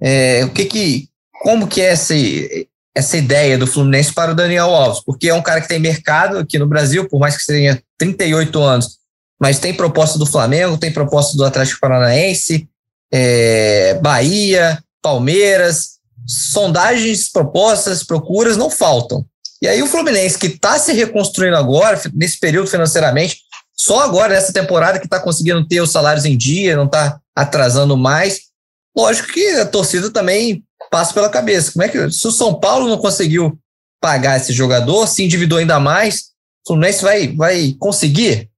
é, o que que, como que é esse, essa ideia do Fluminense para o Daniel Alves, porque é um cara que tem mercado aqui no Brasil, por mais que tenha 38 anos, mas tem proposta do Flamengo, tem proposta do Atlético Paranaense, é, Bahia, Palmeiras, sondagens, propostas, procuras não faltam. E aí o Fluminense, que está se reconstruindo agora, nesse período financeiramente, só agora, nessa temporada, que está conseguindo ter os salários em dia, não está atrasando mais. Lógico que a torcida também passa pela cabeça. Como é que se o São Paulo não conseguiu pagar esse jogador, se endividou ainda mais, o Fluminense vai, vai conseguir?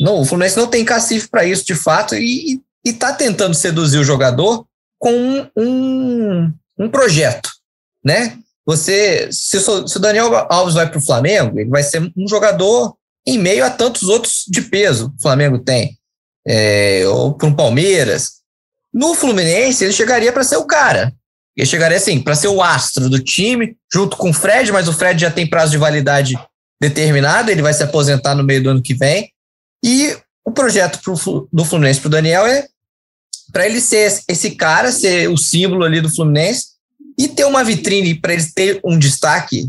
Não, o Fluminense não tem cacife para isso de fato e está tentando seduzir o jogador com um, um, projeto, né? Você, se, o, se o Daniel Alves vai para o Flamengo, ele vai ser um jogador em meio a tantos outros de peso que o Flamengo tem, é, ou para um Palmeiras. No Fluminense, ele chegaria para ser o cara. Ele chegaria assim, para ser o astro do time, junto com o Fred, mas o Fred já tem prazo de validade determinado, ele vai se aposentar no meio do ano que vem. E o projeto pro, do Fluminense para o Daniel é para ele ser esse cara, ser o símbolo ali do Fluminense e ter uma vitrine para ele ter um destaque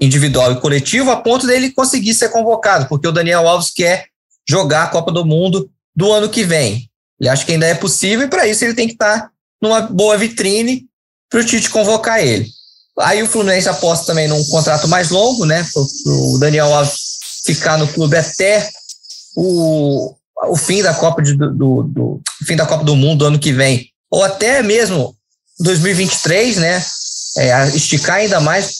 individual e coletivo a ponto dele conseguir ser convocado, porque o Daniel Alves quer jogar a Copa do Mundo do ano que vem. Ele acha que ainda é possível e para isso ele tem que estar tá numa boa vitrine para o Tite convocar ele. Aí o Fluminense aposta também num contrato mais longo, né? Para o Daniel Alves ficar no clube até o, o fim da Copa de, do, do, fim da Copa do Mundo do ano que vem, ou até mesmo 2023, né? É, esticar ainda mais,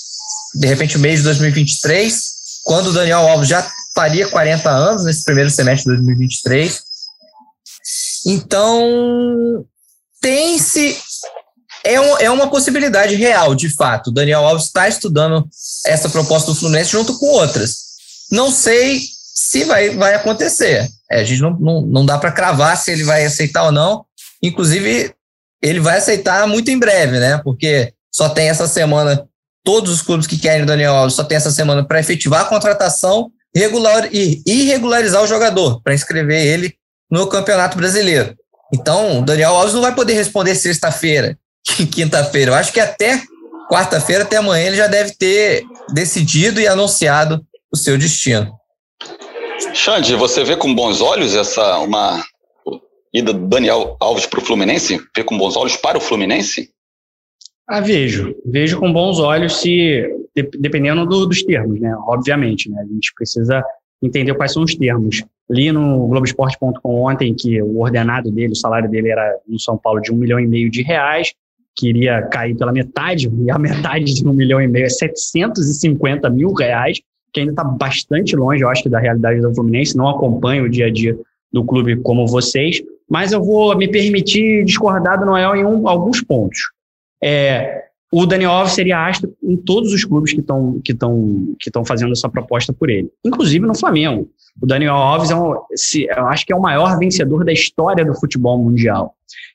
de repente, o mês de 2023, quando o Daniel Alves já faria 40 anos nesse primeiro semestre de 2023. Então, tem-se é, um, é uma possibilidade real, de fato. O Daniel Alves está estudando essa proposta do Fluminense junto com outras. Não sei se vai, vai acontecer. É, a gente não, não, não dá para cravar se ele vai aceitar ou não. Inclusive, ele vai aceitar muito em breve, né? Porque só tem essa semana, todos os clubes que querem o Daniel Alves só tem essa semana para efetivar a contratação regular, e irregularizar o jogador, para inscrever ele no Campeonato Brasileiro. Então, o Daniel Alves não vai poder responder sexta-feira [laughs] quinta-feira. Eu acho que até quarta-feira, até amanhã, ele já deve ter decidido e anunciado o seu destino. Xande, você vê com bons olhos essa uma ida do Daniel Alves para o Fluminense? Vê com bons olhos para o Fluminense? Ah, vejo. Vejo com bons olhos se dependendo do, dos termos, né? Obviamente, né? A gente precisa entender quais são os termos. Li no Globoesporte.com ontem que o ordenado dele, o salário dele era no São Paulo de um milhão e meio de reais, queria cair pela metade, e a metade de um milhão e meio é 750 mil reais, que ainda está bastante longe, eu acho, da realidade do Fluminense, não acompanho o dia a dia do clube como vocês, mas eu vou me permitir discordar do Noel em um, alguns pontos. É, o Daniel Alves seria astro em todos os clubes que estão que que fazendo essa proposta por ele, inclusive no Flamengo. O Daniel Alves é um, se, eu acho que é o maior vencedor da história do futebol mundial.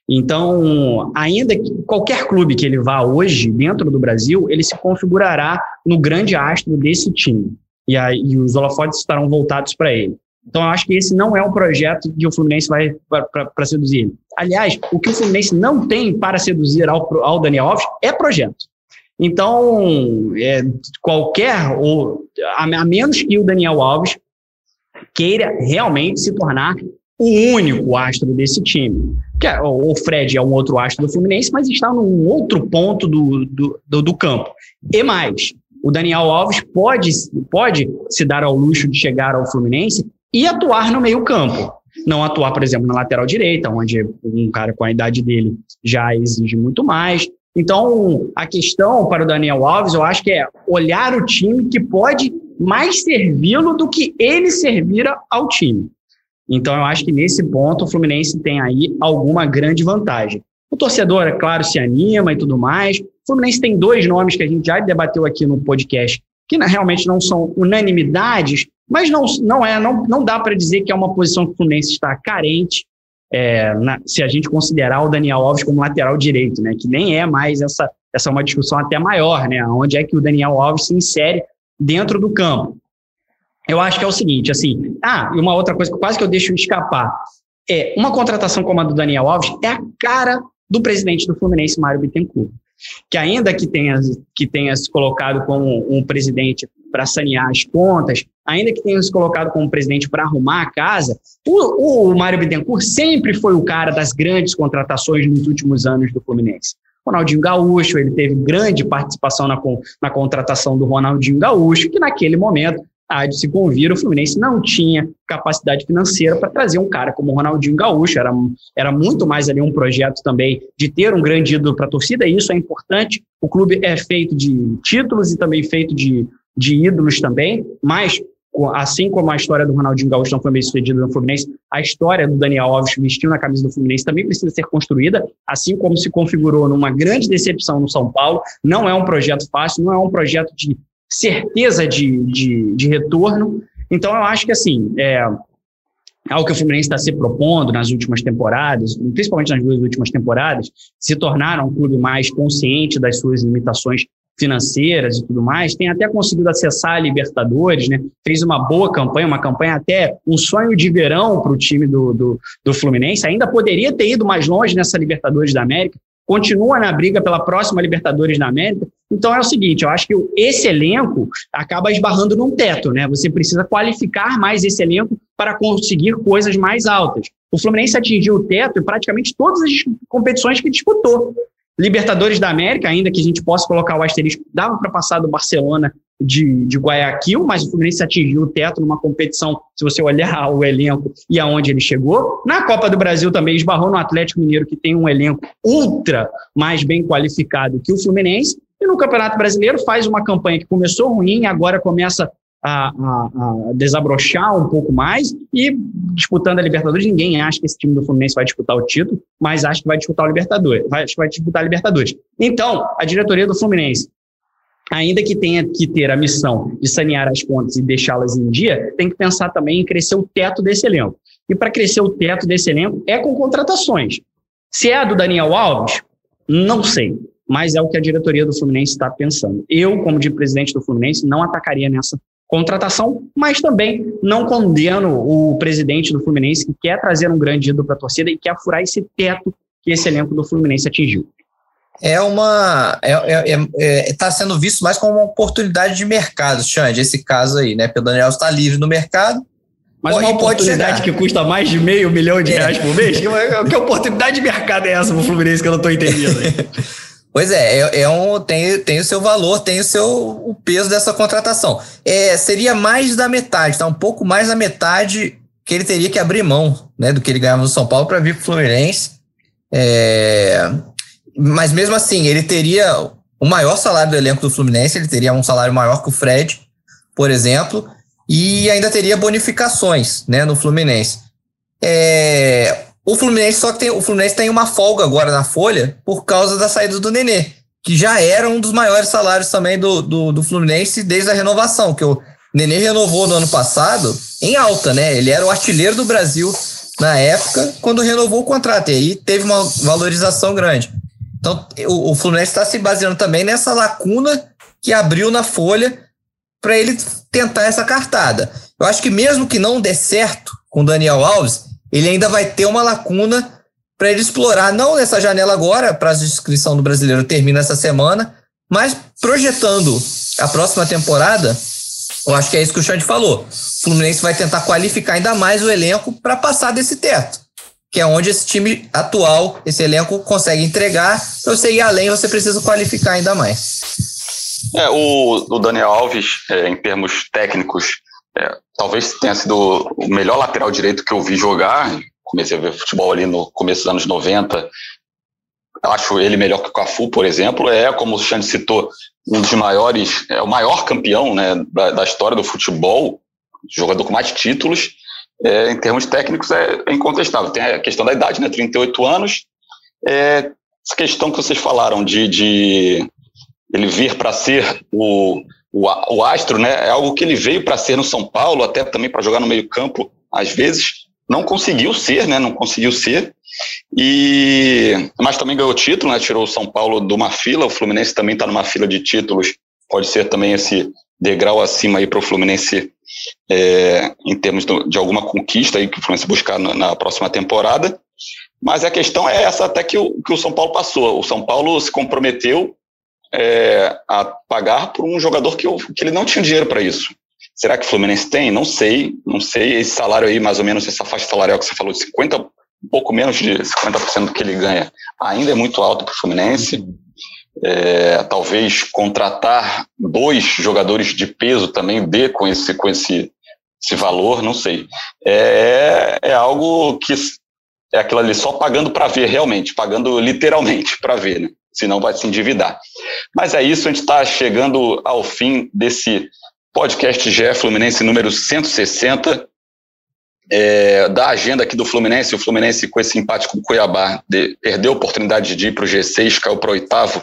Então, ainda que qualquer clube que ele vá hoje dentro do Brasil, ele se configurará no grande astro desse time. E aí e os holofotes estarão voltados para ele. Então, eu acho que esse não é um projeto que o Fluminense vai para seduzir ele. Aliás, o que o Fluminense não tem para seduzir ao, ao Daniel Alves é projeto. Então, é, qualquer, ou, a, a menos que o Daniel Alves queira realmente se tornar o único astro desse time. Que é, o Fred é um outro astro do Fluminense, mas está num outro ponto do, do, do, do campo. E mais, o Daniel Alves pode, pode se dar ao luxo de chegar ao Fluminense e atuar no meio-campo. Não atuar, por exemplo, na lateral direita, onde um cara com a idade dele já exige muito mais. Então, a questão para o Daniel Alves, eu acho que é olhar o time que pode mais servi-lo do que ele servira ao time. Então, eu acho que nesse ponto o Fluminense tem aí alguma grande vantagem. O torcedor, é claro, se anima e tudo mais. O Fluminense tem dois nomes que a gente já debateu aqui no podcast, que realmente não são unanimidades, mas não, não, é, não, não dá para dizer que é uma posição que o Fluminense está carente, é, na, se a gente considerar o Daniel Alves como lateral direito, né, que nem é mais essa, essa é uma discussão até maior, né, onde é que o Daniel Alves se insere dentro do campo. Eu acho que é o seguinte, assim, ah, e uma outra coisa que quase que eu deixo escapar, é uma contratação como a do Daniel Alves é a cara do presidente do Fluminense, Mário Bittencourt que ainda que tenha, que tenha se colocado como um presidente para sanear as contas, ainda que tenha se colocado como presidente para arrumar a casa, o, o Mário Bittencourt sempre foi o cara das grandes contratações nos últimos anos do Fluminense. Ronaldinho Gaúcho, ele teve grande participação na, na contratação do Ronaldinho Gaúcho, que naquele momento há de se convir, o Fluminense não tinha capacidade financeira para trazer um cara como o Ronaldinho Gaúcho, era, era muito mais ali um projeto também de ter um grande ídolo para a torcida, e isso é importante. O clube é feito de títulos e também feito de, de ídolos também, mas assim como a história do Ronaldinho Gaúcho não foi bem sucedida no Fluminense, a história do Daniel Alves vestindo a camisa do Fluminense também precisa ser construída, assim como se configurou numa grande decepção no São Paulo. Não é um projeto fácil, não é um projeto de certeza de, de, de retorno. Então, eu acho que, assim, é algo que o Fluminense está se propondo nas últimas temporadas, principalmente nas duas últimas temporadas, se tornar um clube mais consciente das suas limitações financeiras e tudo mais, tem até conseguido acessar a Libertadores, né? fez uma boa campanha, uma campanha até um sonho de verão para o time do, do, do Fluminense, ainda poderia ter ido mais longe nessa Libertadores da América, continua na briga pela próxima Libertadores da América. Então é o seguinte, eu acho que esse elenco acaba esbarrando num teto, né? Você precisa qualificar mais esse elenco para conseguir coisas mais altas. O Fluminense atingiu o teto em praticamente todas as competições que disputou. Libertadores da América, ainda que a gente possa colocar o asterisco, dava para passar do Barcelona de, de Guayaquil, mas o Fluminense atingiu o teto numa competição, se você olhar [laughs] o elenco e aonde ele chegou. Na Copa do Brasil também esbarrou no Atlético Mineiro, que tem um elenco ultra mais bem qualificado que o Fluminense. E no Campeonato Brasileiro faz uma campanha que começou ruim, agora começa a, a, a, desabrochar um pouco mais e disputando a Libertadores, ninguém acha que esse time do Fluminense vai disputar o título, mas acha que vai disputar o Libertadores, vai, acho que vai disputar a Libertadores. Então, a diretoria do Fluminense, ainda que tenha que ter a missão de sanear as contas e deixá-las em dia, tem que pensar também em crescer o teto desse elenco. E para crescer o teto desse elenco é com contratações. Se é a do Daniel Alves, não sei mas é o que a diretoria do Fluminense está pensando. Eu, como de presidente do Fluminense, não atacaria nessa contratação, mas também não condeno o presidente do Fluminense que quer trazer um grande ídolo para a torcida e quer furar esse teto que esse elenco do Fluminense atingiu. é uma. Está é, é, é, tá sendo visto mais como uma oportunidade de mercado, Xande, esse caso aí, né? Porque o Daniel está livre no mercado. Mas uma oportunidade que custa mais de meio milhão de reais por mês? [laughs] que, que oportunidade de mercado é essa pro Fluminense que eu não estou entendendo? [laughs] Pois é, é, é, um, tem, tem o seu valor, tem o seu o peso dessa contratação. É, seria mais da metade, tá? Um pouco mais da metade que ele teria que abrir mão né, do que ele ganhava no São Paulo para vir para o Fluminense. É, mas mesmo assim, ele teria o maior salário do elenco do Fluminense, ele teria um salário maior que o Fred, por exemplo, e ainda teria bonificações né, no Fluminense. É, o Fluminense só tem, o Fluminense tem uma folga agora na folha por causa da saída do Nenê, que já era um dos maiores salários também do, do, do Fluminense desde a renovação, que o Nenê renovou no ano passado em alta, né? Ele era o artilheiro do Brasil na época, quando renovou o contrato, e aí teve uma valorização grande. Então, o, o Fluminense está se baseando também nessa lacuna que abriu na folha para ele tentar essa cartada. Eu acho que mesmo que não dê certo com o Daniel Alves, ele ainda vai ter uma lacuna para ele explorar, não nessa janela agora, para a inscrição do brasileiro termina essa semana, mas projetando a próxima temporada, eu acho que é isso que o Xande falou. O Fluminense vai tentar qualificar ainda mais o elenco para passar desse teto, que é onde esse time atual, esse elenco consegue entregar. Para você ir além, você precisa qualificar ainda mais. É, o, o Daniel Alves, é, em termos técnicos, é, talvez tenha sido o melhor lateral direito que eu vi jogar. Comecei a ver futebol ali no começo dos anos 90. Acho ele melhor que o Cafu, por exemplo. É, como o Xande citou, um dos maiores, é o maior campeão né, da, da história do futebol, jogador com mais títulos. É, em termos técnicos, é, é, incontestável. Tem a questão da idade, né? 38 anos. É, essa questão que vocês falaram de, de ele vir para ser o, o, o, astro, né? É algo que ele veio para ser no São Paulo, até também para jogar no meio-campo, às vezes. Não conseguiu ser, né? Não conseguiu ser. E mas também ganhou título, né? Tirou o São Paulo de uma fila. O Fluminense também está numa fila de títulos. Pode ser também esse degrau acima aí para o Fluminense é, em termos de alguma conquista aí que o Fluminense buscar na, na, próxima temporada. Mas a questão é essa até que o, que o São Paulo passou. O São Paulo se comprometeu é, a pagar por um jogador que, que ele não tinha dinheiro para isso. Será que o Fluminense tem? Não sei, não sei. Esse salário aí, mais ou menos, essa faixa salarial que você falou, de 50, um pouco menos de 50% do que ele ganha, ainda é muito alto para o Fluminense. É, talvez contratar dois jogadores de peso também dê com esse, com esse, esse valor, não sei. É, é algo que é aquilo ali só pagando para ver, realmente, pagando literalmente para ver, né? Senão vai se endividar. Mas é isso, a gente está chegando ao fim desse podcast GE Fluminense número 160. É, da agenda aqui do Fluminense, o Fluminense com esse empate com o Cuiabá de, perdeu a oportunidade de ir para o G6, caiu para o oitavo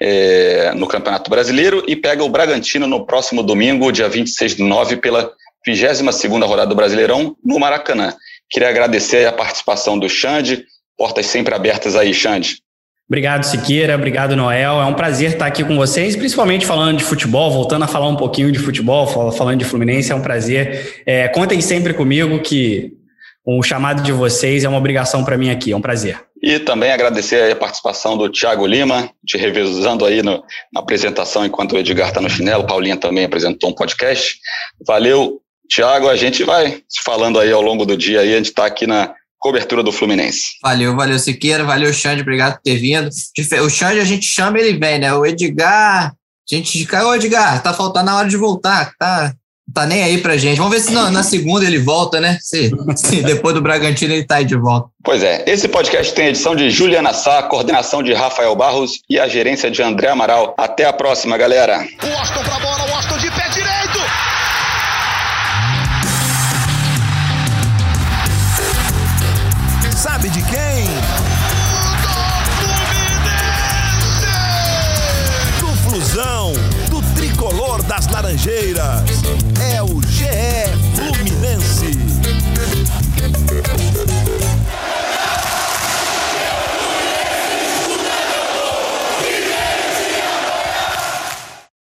é, no Campeonato Brasileiro e pega o Bragantino no próximo domingo, dia 26 de nove, pela 22 segunda rodada do Brasileirão no Maracanã. Queria agradecer a participação do Xande, portas sempre abertas aí, Xande. Obrigado, Siqueira. Obrigado, Noel. É um prazer estar aqui com vocês, principalmente falando de futebol, voltando a falar um pouquinho de futebol, falando de Fluminense, é um prazer. É, contem sempre comigo que o chamado de vocês é uma obrigação para mim aqui, é um prazer. E também agradecer a participação do Thiago Lima, te revezando aí no, na apresentação enquanto o Edgar está no chinelo, Paulinha também apresentou um podcast. Valeu, Thiago, a gente vai se falando aí ao longo do dia aí, a gente está aqui na cobertura do Fluminense. Valeu, valeu, Siqueira, valeu, Xande, obrigado por ter vindo. O Xande a gente chama, ele vem, né? O Edgar, a gente ô Edgar, tá faltando a hora de voltar, tá, tá nem aí pra gente. Vamos ver se na, na segunda ele volta, né? Se, se, depois do Bragantino ele tá aí de volta. Pois é, esse podcast tem edição de Juliana Sá, coordenação de Rafael Barros e a gerência de André Amaral. Até a próxima, galera.